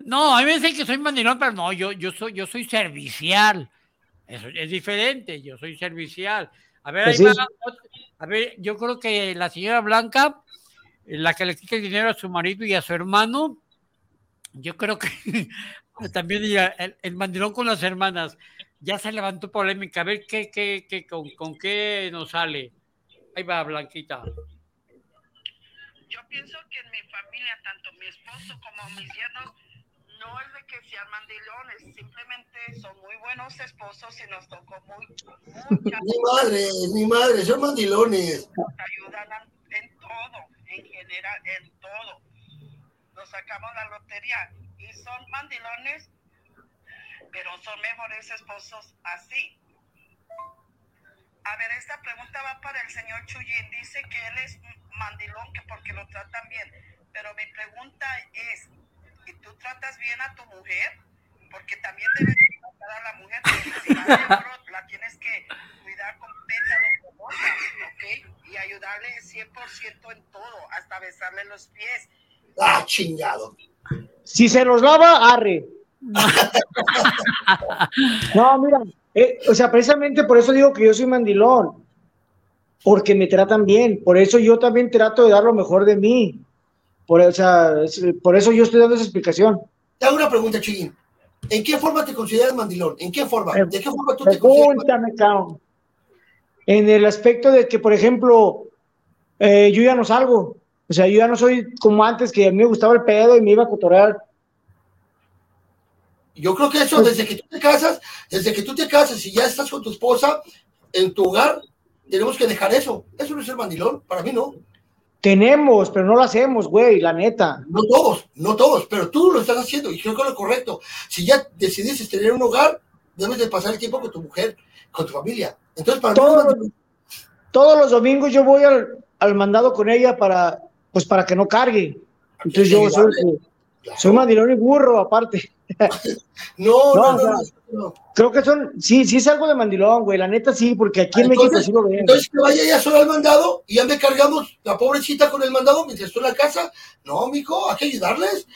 No, a mí me dicen que soy mandilón, pero no, yo, yo soy, yo soy servicial. Eso es diferente, yo soy servicial. A ver, Pues ahí sí. va a ver, yo creo que la señora Blanca, eh, la que le quita el dinero a su marido y a su hermano, yo creo que [laughs] también el mandilón con las hermanas, ya se levantó polémica. A ver qué, qué, qué, con, con qué nos sale. Ahí va, Blanquita. Yo pienso que en mi familia, tanto mi esposo como mis yernos, no es de que sean mandilones, simplemente son muy buenos esposos y nos tocó muy, muchas mi madre, mi madre, son mandilones. ayudan a- en todo, en general, en todo. Nos sacamos la lotería y son mandilones, pero son mejores esposos así. A ver, esta pregunta va para el señor Chuyín. Dice que él es mandilón, que porque lo tratan bien. Pero mi pregunta es, ¿y tú tratas bien a tu mujer? Porque también debes tratar a la mujer. Porque si la, [laughs] la tienes que cuidar con pétalos de rosa, ¿ok? Y ayudarle 100% en todo, hasta besarle los pies. Ah, chingado. Si se los lava, arre. no, mira, eh, o sea, precisamente por eso digo que yo soy mandilón, porque me tratan bien, por eso yo también trato de dar lo mejor de mí, por, o sea, por eso yo estoy dando esa explicación. Te hago una pregunta, Chiquín. ¿En qué forma te consideras mandilón? ¿En qué forma? Eh, ¿De qué forma tú te consideras mandilón? En el aspecto de que, por ejemplo, eh, yo ya no salgo, o sea, yo ya no soy como antes que a mí me gustaba el pedo y me iba a cotorear yo creo que eso, desde que tú te casas, desde que tú te casas y ya estás con tu esposa en tu hogar, tenemos que dejar eso. Eso no es el mandilón, para mí no. Tenemos, pero no lo hacemos, güey, la neta. No todos, no todos, pero tú lo estás haciendo y creo que es lo correcto. Si ya decidiste tener un hogar, debes de pasar el tiempo con tu mujer, con tu familia. Entonces, para todos, todos los domingos yo voy al, al, mandado con ella para, pues para que no cargue. Entonces yo soy, soy mandilón y burro, aparte. No, no, no, no, Creo que son, sí, sí es algo de mandilón, güey, la neta sí, porque aquí en México sí lo ven. Entonces que vaya ella sola al mandado y ya me cargamos la pobrecita con el mandado mientras estoy en la casa. No, mijo, hay que ayudarles.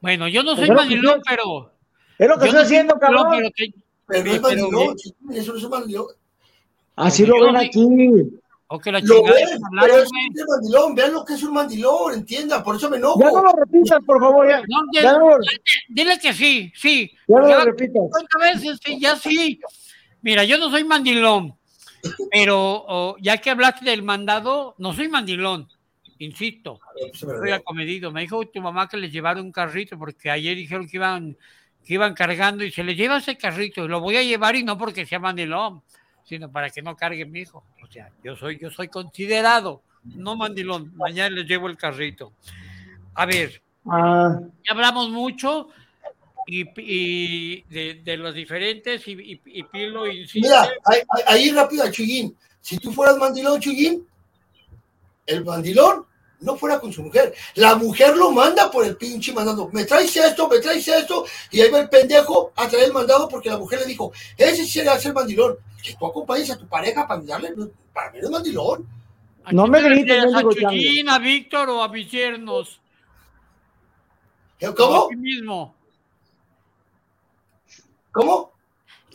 Bueno, yo no soy mandilón, pero. Es lo que estoy haciendo, cabrón. Pero, pero, no es mandilón, eso no es mandilón. Así lo ven aquí. O que la lo ven, pero es un mandilón, vean lo que es un mandilón, entiendan, por eso me enojo. Ya no lo repitas, por favor, ya. No, ya, ya no. Dile que sí, sí. Ya no lo repitas. veces, sí, ya sí. Mira, yo no soy mandilón, pero oh, ya que hablaste del mandado, no soy mandilón, insisto. Soy acomedido. Me dijo tu mamá que les llevaron un carrito porque ayer dijeron que iban, que iban cargando y se les lleva ese carrito. Lo voy a llevar y no porque sea mandilón sino para que no cargue mi hijo. O sea, yo soy, yo soy considerado, no mandilón. Mañana les llevo el carrito. A ver, ah. ya hablamos mucho y, y de, de, los diferentes y, y, y Pilo insiste. Mira, ahí, ahí rápido, Chuyín. Si tú fueras mandilón, Chuyín, el mandilón no fuera con su mujer. La mujer lo manda por el pinche mandado. Me traes esto, me traes esto, y ahí va el pendejo a traer el mandado porque la mujer le dijo, ese sí era el mandilón. Que tú acompañes a tu pareja para ayudarle, para mí no es mandilón. No me grites, ¿A Chuyín, a Víctor o a mis yernos? ¿Cómo? A mismo. ¿Cómo?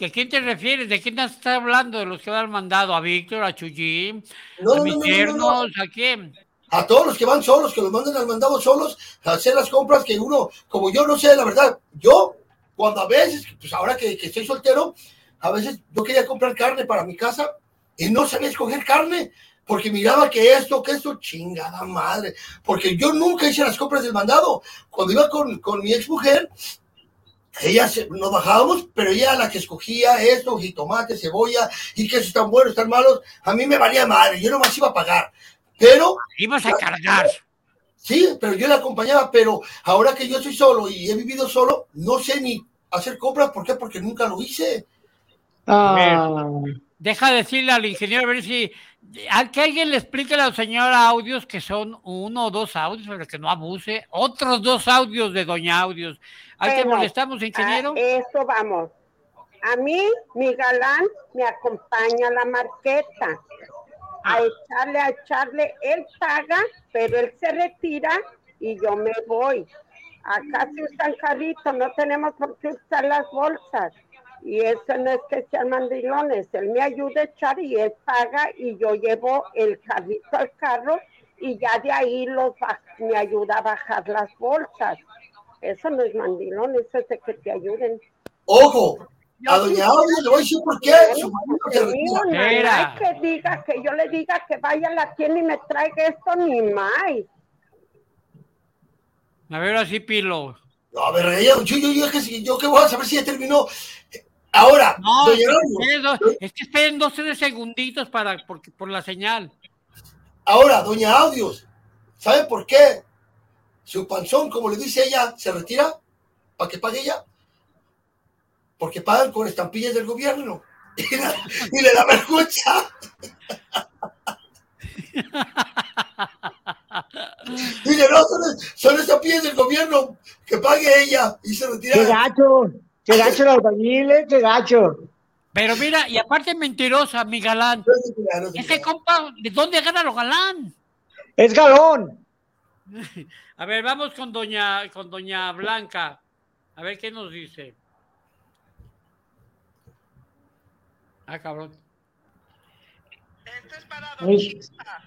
¿A quién te refieres? ¿De quién estás hablando? ¿De los que han mandado? ¿A Víctor, a Chuyín? No, ¿A no, mis no, no, yernos? ¿A quién? A todos los que van solos, que los mandan al mandado solos, a hacer las compras que uno, como yo no sé, la verdad, yo, cuando a veces, pues ahora que, que estoy soltero, a veces yo quería comprar carne para mi casa y no sabía escoger carne, porque miraba que esto, que esto, chingada madre, porque yo nunca hice las compras del mandado. Cuando iba con, con mi ex mujer, ella nos bajábamos, pero ella la que escogía esto, jitomate, cebolla, y que están buenos, están malos, a mí me valía madre, yo nomás iba a pagar. Pero. Ibas a cargar. Sí, pero yo la acompañaba, pero ahora que yo estoy solo y he vivido solo, no sé ni hacer compras. ¿Por qué? Porque nunca lo hice. Ah. Deja decirle al ingeniero a ver si. A que alguien le explique a la señora audios que son uno o dos audios, pero que no abuse. Otros dos audios de Doña Audios. ¿Hay que molestamos, ingeniero? A eso vamos. A mí, mi galán me acompaña a la marqueta a echarle, a echarle, él paga, pero él se retira y yo me voy. Acá se usan carritos, no tenemos por qué usar las bolsas. Y eso no es que sean mandilones, él me ayuda a echar y él paga y yo llevo el carrito al carro y ya de ahí los me ayuda a bajar las bolsas. Eso no es mandilón, eso es de que te ayuden. Ojo, a doña Audia le voy a decir por qué. Su marido hay que diga, que yo le diga que vaya a la tienda y me traiga esto ni más. A ver, así pilo. No, a ver, ella, yo, yo, yo, yo, yo qué voy a saber si ya terminó. Ahora, no, doña es, que es que esperen dos tres segunditos para, por, por la señal. Ahora, doña Audios, ¿sabe por qué? Su panzón, como le dice ella, se retira para que pague ella porque pagan con estampillas del gobierno. [laughs] y le daba escucha. [laughs] Dice, no, son, son pies del gobierno, que pague ella y se retira. ¡Qué gacho! ¡Qué gacho el albañil, eh! ¡Qué gacho! Pero mira, y aparte es mentirosa, mi galán. Ese compa, ¿de dónde gana lo galán? ¡Es galón! [laughs] A ver, vamos con doña, con doña Blanca. A ver qué nos dice. Ah, cabrón. Esto es para Don Chispa.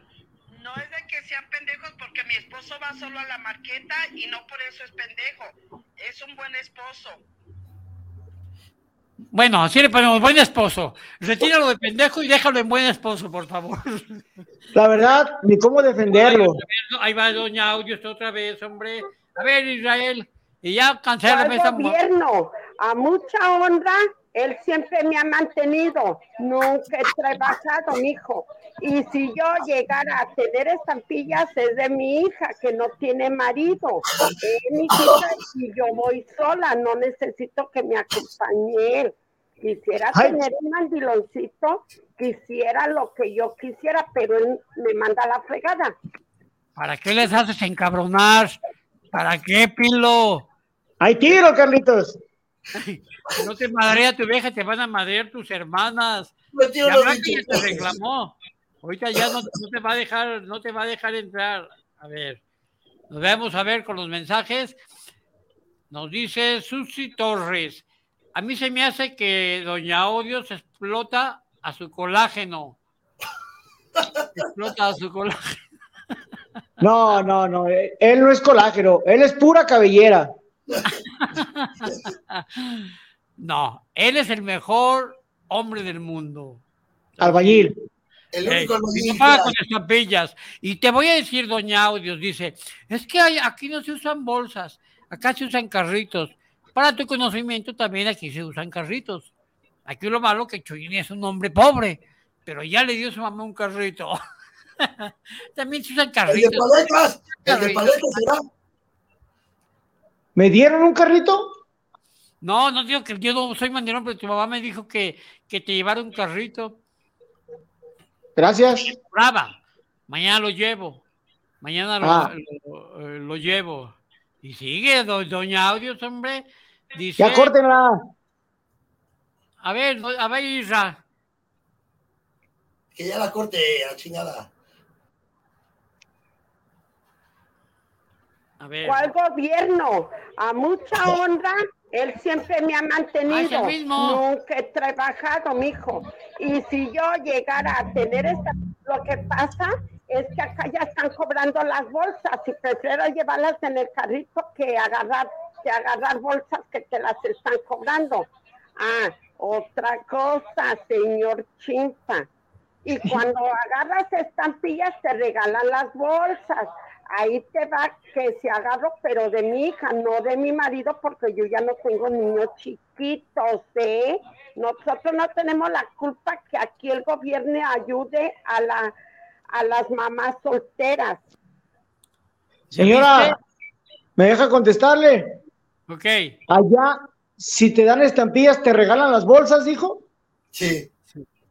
No es de que sean pendejos porque mi esposo va solo a la marqueta y no por eso es pendejo. Es un buen esposo. Bueno, así le ponemos buen esposo. Retíralo de pendejo y déjalo en buen esposo, por favor. La verdad, ni cómo defenderlo. Ahí va Doña Audios otra vez, hombre. A ver, Israel. Y ya cancélame esta ¿Cuál gobierno? A mucha honra, él siempre me ha mantenido. Nunca he trabajado, mijo. Y si yo llegara a tener estampillas, es de mi hija, que no tiene marido. Es mi hija y yo voy sola, no necesito que me acompañe él. Quisiera Ay. tener un mandiloncito, quisiera lo que yo quisiera, pero él me manda la fregada. ¿Para qué les haces encabronar? ¿Para qué, Pilo? ¡Hay tiro, Carlitos! No te madrea tu vieja, te van a madrear tus hermanas. Ya Blanca ya bichos. te reclamó. Ahorita ya no, no te va a dejar, no te va a dejar entrar. A ver, nos vemos a ver con los mensajes. Nos dice Susi Torres. A mí se me hace que Doña Odios explota a su colágeno. Explota a su colágeno. No, no, no. eh, Él no es colágeno. Él es pura cabellera. [laughs] No, él es el mejor hombre del mundo. Albañil. El único no paga con estampillas. Y te voy a decir, doña Audios, dice, es que hay- aquí no se usan bolsas, acá se usan carritos. Para tu conocimiento, también aquí se usan carritos. Aquí lo malo que Chuyini es un hombre pobre, pero ya le dio su mamá un carrito. [laughs] también se usan El de carritos. paletas, el de paletas será. ¿Me dieron un carrito? No, no digo que yo no soy mandilón, pero tu mamá me dijo que, que te llevara un carrito. Gracias. Brava. Mañana lo llevo. Mañana lo, Ah. lo- eh, lo llevo. Y sigue, do- doña Audios, hombre. Dice, Ya córtenla. a ver, a ver, Isra. Que ya la corte a chingada. A ver. ¿Cuál gobierno? A mucha honra, él siempre me ha mantenido. mismo. Nunca he trabajado, mijo. Y si yo llegara a tener esta, lo que pasa es que acá ya están cobrando las bolsas y prefiero llevarlas en el carrito que agarrar, que agarrar bolsas que te las están cobrando. Ah, otra cosa, señor Chimpa. Y [laughs] cuando agarras estampillas te regalan las bolsas. Ahí te va que se agarro, pero de mi hija, no de mi marido, porque yo ya no tengo niños chiquitos, ¿eh? Nosotros no tenemos la culpa que aquí el gobierno ayude a, la, a las mamás solteras. Señora, ¿me deja contestarle? Ok. Allá, si te dan estampillas, ¿te regalan las bolsas, dijo? Sí.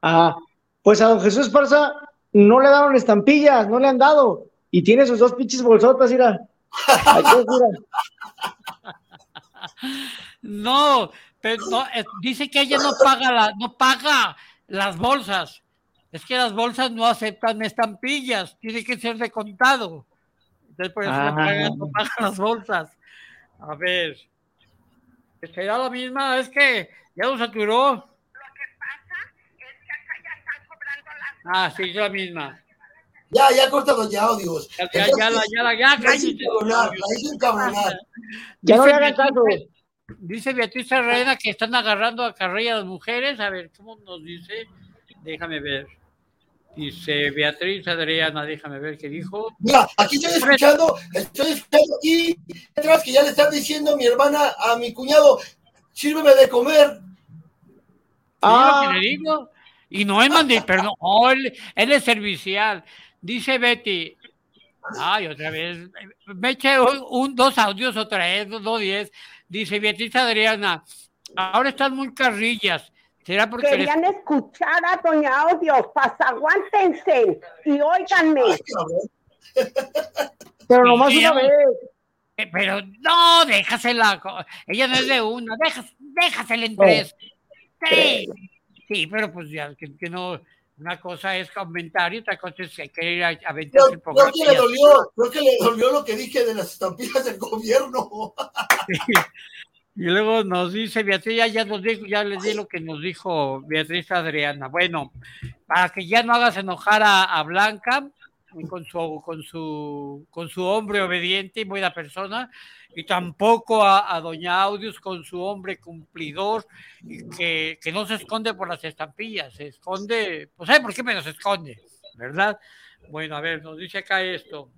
Ah, pues a don Jesús Parza no le daron estampillas, no le han dado. Y tiene sus dos pinches bolsotas, mira. Aquí, mira. No, pero no, eh, dice que ella no paga, la, no paga las bolsas. Es que las bolsas no aceptan estampillas, tiene que ser de contado. Entonces por eso no Ah. pagan, no pagan las bolsas. A ver. ¿Será la misma? Es que ya lo saturó. Lo que pasa es que acá ya están cobrando las Ah, sí, es la misma. Ya, ya corta doña Audios. Ya, ya, ya, la- ya, la- ya, La encabronar, encabronar. Ya no Dice le hagan caso. Beatriz- Dice Beatriz Herrera que están agarrando a carrilla a las mujeres. A ver, ¿cómo nos dice? Déjame ver. Dice Beatriz Adriana, déjame ver qué dijo. Mira, aquí estoy escuchando, estoy escuchando aquí atrás que ya le están diciendo a mi hermana, a mi cuñado, sírveme de comer. Ah. Sí, lo que le digo. Y no es mandil, perdón. Oh, él, él es servicial. Dice Betty. Ay, otra vez. Me eché un, un- dos audios otra vez, dos, dos diez. Dice Beatriz Adriana. Ahora están muy carrillas. ¿Será porque Querían escuchar a Doña Audios, pasa, aguántense y óiganme. Pero nomás una vez. Eh, Pero no, déjasela. Ella no es de una, déjas, déjasela en tres. Sí, sí, pero pues ya, que, que no. Una cosa es comentario, otra cosa es que querer Creo, aventarse creo programa. que le dolió, creo que le dolió lo que dije de las estampillas del gobierno. [laughs] Y luego nos dice Beatriz, ya, ya nos dijo, ya les di lo que nos dijo Beatriz Adriana. Bueno, para que ya no hagas enojar a, a Blanca y con su, con su, con su hombre obediente y buena persona, y tampoco a, Doña Audios con su hombre cumplidor, y que, que no se esconde por las estampillas, se esconde, pues ¿sabe por qué me los esconde? ¿Verdad? Bueno, a ver, nos dice acá esto.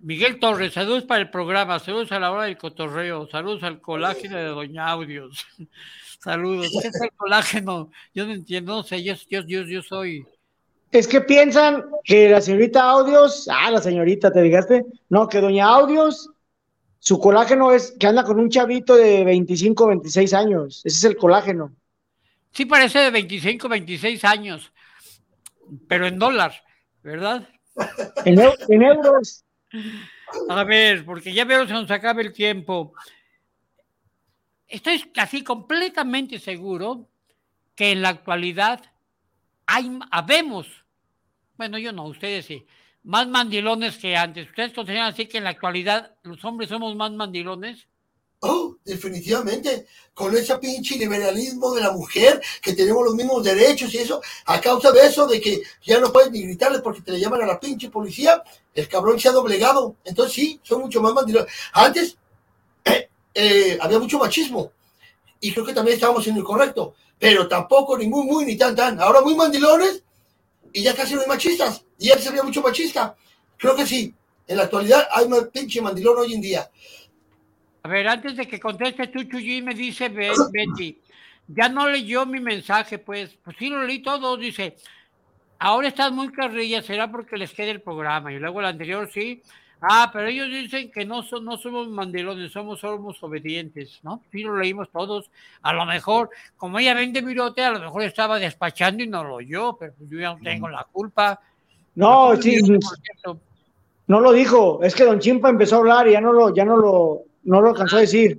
Miguel Torres, saludos para el programa, saludos a la hora del cotorreo, saludos al colágeno de Doña Audios. [laughs] Saludos. ¿Qué es el colágeno? Yo no entiendo, no sé, yo, yo, yo, yo soy. Es que piensan que la señorita Audios, ah, la señorita, ¿te fijaste? No, que doña Audios, su colágeno es que anda con un chavito de 25, 26 años. Ese es el colágeno. Sí, parece de 25, 26 años, pero en dólar, ¿verdad? En, eu- en euros. A ver, porque ya veo se nos acaba el tiempo. Estoy casi completamente seguro que en la actualidad hay, habemos, bueno, yo no, ustedes sí, más mandilones que antes. ¿Ustedes consideran así que en la actualidad los hombres somos más mandilones? Oh, definitivamente, con ese pinche liberalismo de la mujer, que tenemos los mismos derechos y eso, a causa de eso, de que ya no puedes ni gritarle porque te le llaman a la pinche policía, el cabrón se ha doblegado. Entonces sí, son mucho más mandilones. Antes [clears throat] eh, eh, había mucho machismo y creo que también estábamos en el correcto, pero tampoco ni muy, muy, ni tan, tan. Ahora muy mandilones y ya casi no hay machistas. Y antes había mucho machista. Creo que sí, en la actualidad hay más pinche mandilón hoy en día. A ver, antes de que conteste tú, Chuyi, me dice Be- [laughs] Betty, ya no leyó mi mensaje, pues, pues sí lo leí todo, dice, ahora estás muy carrilla, será porque les queda el programa, y luego el anterior sí, ah, pero ellos dicen que no, son, no somos mandilones, somos, somos obedientes, ¿no? Sí lo leímos todos, a lo mejor, como ella vende virote, a lo mejor estaba despachando y no lo oyó, pero pues yo ya no tengo la culpa. No, sí, Por cierto, no lo dijo. Es que Don Chimpa empezó a hablar y ya no lo, ya no lo, no lo alcanzó a decir.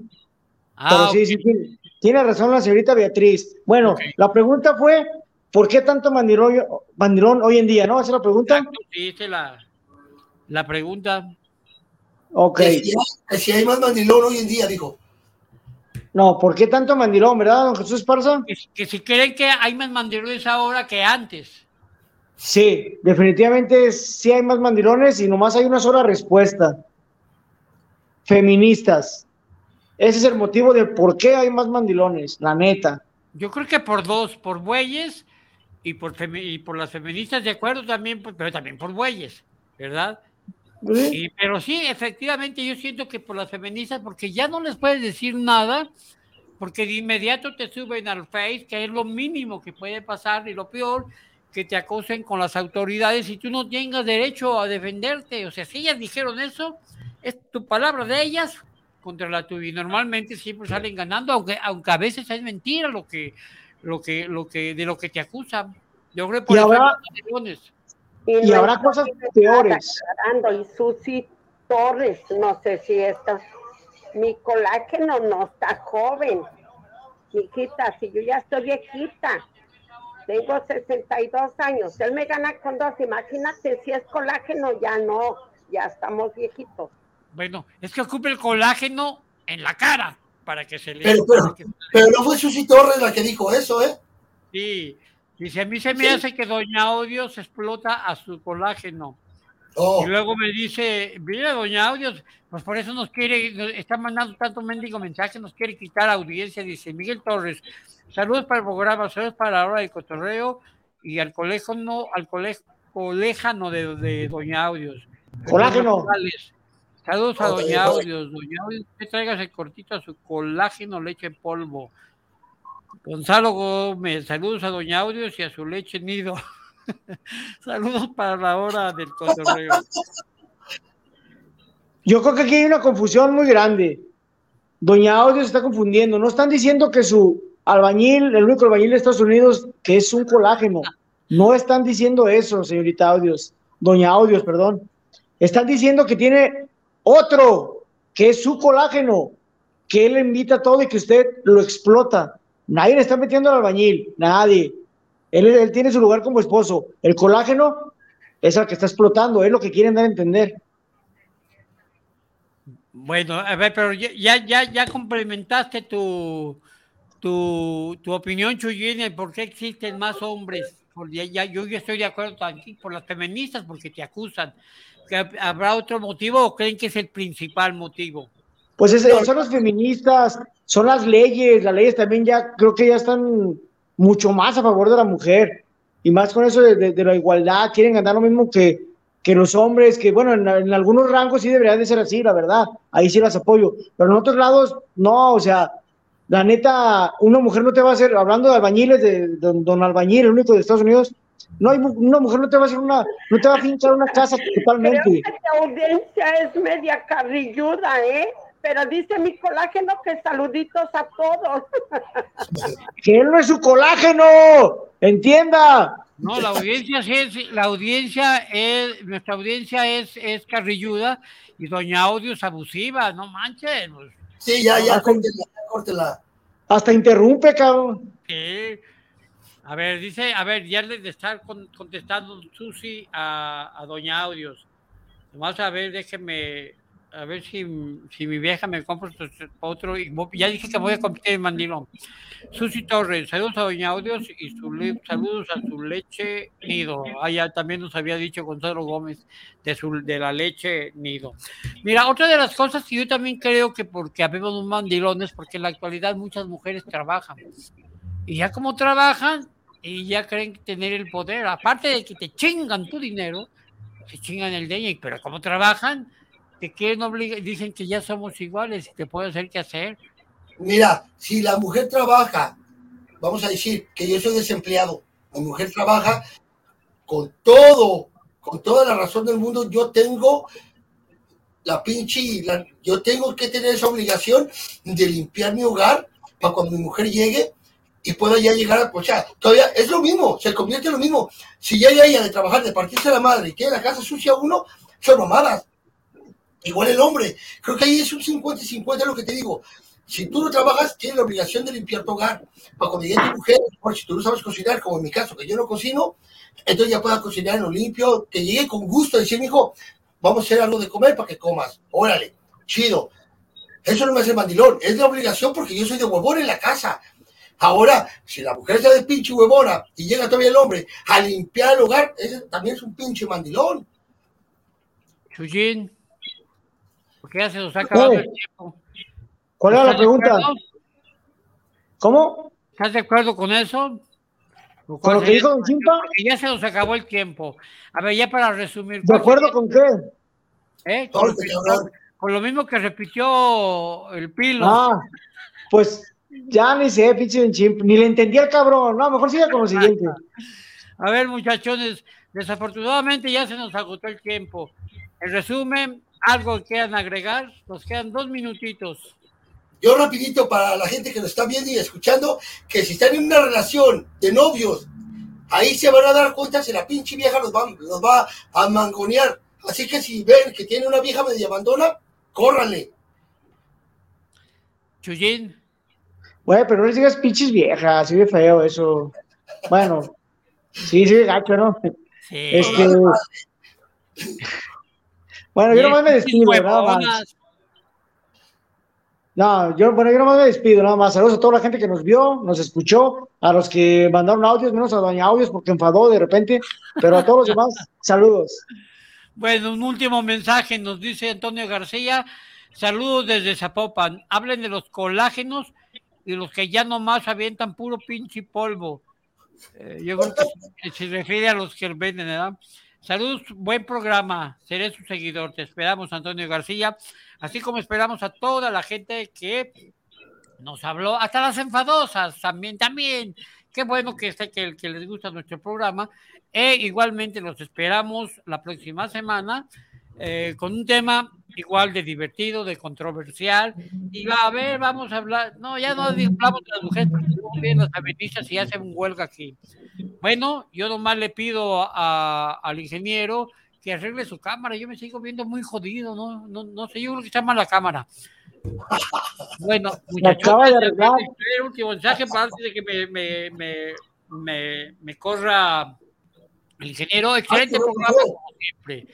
Ah, Pero sí, ok. sí, tiene, razón la señorita Beatriz. Bueno, la pregunta fue, ¿por qué tanto mandilón, mandilón hoy en día? ¿No? ¿Esa es la pregunta? sí, esa es la, la pregunta. Ok. Que si, hay, si hay más mandilón hoy en día, dijo. No, ¿por qué tanto mandilón, verdad, don Jesús Esparza? Que, que si creen que hay más mandilones ahora que antes. Sí, definitivamente sí hay más mandilones y nomás hay una sola respuesta. Feministas. Ese es el motivo de por qué hay más mandilones, la neta. Yo creo que por dos, por bueyes y por, femi- y por las feministas, de acuerdo también, pues, pero también por bueyes, ¿verdad? Y- pero sí, efectivamente, yo siento que por las feministas, porque ya no les puedes decir nada, porque de inmediato te suben al Face, que es lo mínimo que puede pasar, y lo peor, que te acosen con las autoridades y tú no tengas derecho a defenderte. O sea, si ellas dijeron eso, es tu palabra de ellas contra la tuya. Y normalmente siempre salen ganando, aunque, aunque a veces es mentira lo que, lo que, lo que, de lo que te acusan. Yo creo que por Y eso Y no habrá cosas peores. Y Susi Torres, no sé si está. Mi colágeno no está joven. Mijita, si yo ya estoy viejita. Tengo 62 años. Él me gana con dos. Imagínate si es colágeno, ya no. Ya estamos viejitos. Bueno, es que ocupa el colágeno en la cara para que se le. Pero, pero, pero no fue Susi Torres la que dijo eso, ¿eh? Sí, dice, a mí se me hace que Doña Odios explota a su colágeno. Oh. Y luego me dice, mira, Doña Odios, pues por eso nos quiere, nos está mandando tanto mendigo mensaje, nos quiere quitar audiencia, dice Miguel Torres. Saludos para el programa, saludos para la hora de cotorreo y al coléjano, al cole- coléjano de, de Doña Audios. Colágeno. Saludos a Doña. Audios. Doña Audios, que traigas el cortito a su colágeno leche en polvo. Gonzalo Gómez, saludos a Doña Audios y a su leche nido. [laughs] saludos para la hora del cotorreo. Yo creo que aquí hay una confusión muy grande. Doña Audio se está confundiendo. No están diciendo que su albañil, el único albañil de Estados Unidos que es un colágeno. No están diciendo eso, señorita Audios, doña Audios, perdón. Están diciendo que tiene otro, que es su colágeno, que él invita todo y que usted lo explota. Nadie le está metiendo al albañil, nadie. Él, él tiene su lugar como esposo. El colágeno es el que está explotando, es lo que quieren dar a entender. Bueno, a ver, pero ya, ya, ya, complementaste tu, tu, tu opinión, Chuyina, por qué existen más hombres. Ya, ya- yo ya estoy de acuerdo aquí por las feministas, porque te acusan. ¿Que ¿Habrá otro motivo o creen que es el principal motivo? Pues es- son los feministas, son las leyes, las leyes también ya creo que ya están mucho más a favor de la mujer y más con eso de, de- de la igualdad, quieren ganar lo mismo que, que los hombres, que bueno, en, en algunos rangos sí deberían de ser así, la verdad, ahí sí las apoyo, pero en otros lados no, o sea, la neta, una mujer no te va a hacer, hablando de albañiles, de don, don albañil, el único de Estados Unidos, no hay una mujer no te va a hacer una, no te va a fincar una casa Creo totalmente. que la audiencia es media carrilluda, ¿eh? Pero dice mi colágeno que saluditos a todos. [laughs] Que él no es su colágeno, entienda. No, la audiencia sí es, la audiencia es, nuestra audiencia es, es carrilluda y doña Audio es abusiva, no manches. pues. Sí, ya, ya, córtela, córtela. Hasta interrumpe, cabrón. Sí. A ver, dice, a ver, ya le de estar con- contestando Susi a, a Doña Audios. Vamos a ver, déjeme, a ver si, si mi vieja me compra otro- y Ya dije que voy a competir en mandilón. Susi Torres, saludos a Doña Audios y su le- saludos a su leche nido. Ah, ya también nos había dicho Gonzalo Gómez de, su, de la leche nido. Mira, otra de las cosas que yo también creo que porque habemos un mandilón es porque en la actualidad muchas mujeres trabajan. Y ya como trabajan y ya creen tener el poder, aparte de que te chingan tu dinero, se chingan el de ella, pero como trabajan, te quieren obligar, dicen que ya somos iguales y te pueden hacer qué hacer. Mira, si la mujer trabaja, vamos a decir que yo soy desempleado, mi mujer trabaja con todo, con toda la razón del mundo, yo tengo la pinche, la- yo tengo que tener esa obligación de limpiar mi hogar para cuando mi mujer llegue y pueda ya llegar a, o sea, todavía es lo mismo, se convierte en lo mismo. Si ya ella de trabajar, de partirse la madre y tiene la casa sucia uno, son mamadas. Igual el hombre, creo que ahí es un 50 y 50 lo que te digo. Si tú no trabajas, tienes la obligación de limpiar tu hogar. Para cuando llegue tu mujer, por si tú no sabes cocinar, como en mi caso, que yo no cocino, entonces ya puedas cocinar en lo limpio, que llegue con gusto, decir, hijo, vamos a hacer algo de comer para que comas. Órale, chido. Eso no me hace mandilón, es la obligación porque yo soy de huevón en la casa. Ahora, si la mujer está de pinche huevona y llega todavía el hombre a limpiar el hogar, también es un pinche mandilón. Chuyín, porque ya se nos ha acabado el tiempo. ¿Cuál era la ¿Estás de pregunta? ¿Cómo? ¿Estás de acuerdo con eso? ¿Con lo que dijo Don Chimpa? Porque ya se nos acabó el tiempo. A ver, ya para resumir. ¿De acuerdo con qué? ¿Eh? Con, lo que- con lo mismo que repitió el Pilo. Ah, pues ya ni sé, pinche chimp, ni le entendí al cabrón. No, mejor siga con lo siguiente. A ver, muchachones, desafortunadamente ya se nos agotó el tiempo. En resumen, algo que quieran agregar, nos quedan dos minutitos. Yo rapidito para la gente que nos está viendo y escuchando, que si están en una relación de novios, ahí se van a dar cuenta si la pinche vieja los va, los va a mangonear. Así que si ven que tiene una vieja medio abandona, córranle. Chuyín. Güey, pero no les digas pinches viejas, sí de feo eso. Bueno, sí, sí, gacho, ¿no? Este, bueno, yo nomás me despido, nada más. No, yo, bueno, yo nomás me despido, nada más. Saludos a toda la gente que nos vio, nos escuchó, a los que mandaron audios, menos a Doña Audios porque enfadó de repente, pero a todos los demás, [laughs] saludos. Bueno, un último mensaje nos dice Antonio García. Saludos desde Zapopan. Hablen de los colágenos y los que ya nomás avientan puro pinche polvo. Eh, yo creo que se refiere a los que venden, ¿verdad? Saludos, buen programa. Seré su seguidor. Te esperamos, Antonio García. Así como esperamos a toda la gente que nos habló, hasta las enfadosas también, también. Qué bueno que, sé que, que les gusta nuestro programa. E igualmente los esperamos la próxima semana eh, con un tema igual de divertido, de controversial. Y va a ver, vamos a hablar. No, ya no hablamos de las mujeres, porque las feministas y hacen huelga aquí. Bueno, yo nomás le pido a- al ingeniero que arregle su cámara. Yo me sigo viendo muy jodido, no, no, no sé, yo creo que está mal la cámara. Bueno, muchachos, el último mensaje para antes de que me, me, me, me, me corra el ingeniero. Excelente programa, como siempre.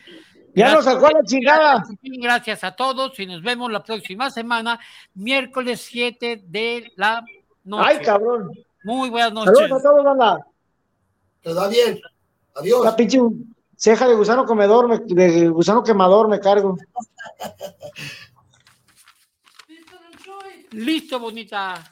Ya nos sacó la chingada. Gracias a todos y nos vemos la próxima semana, miércoles 7 de la noche. Ay, cabrón. Muy buenas noches. Saludos a todos, banda. Te da bien. Adiós. La pinche ceja de gusano comedor, me- de gusano quemador me cargo. Listo, bonita.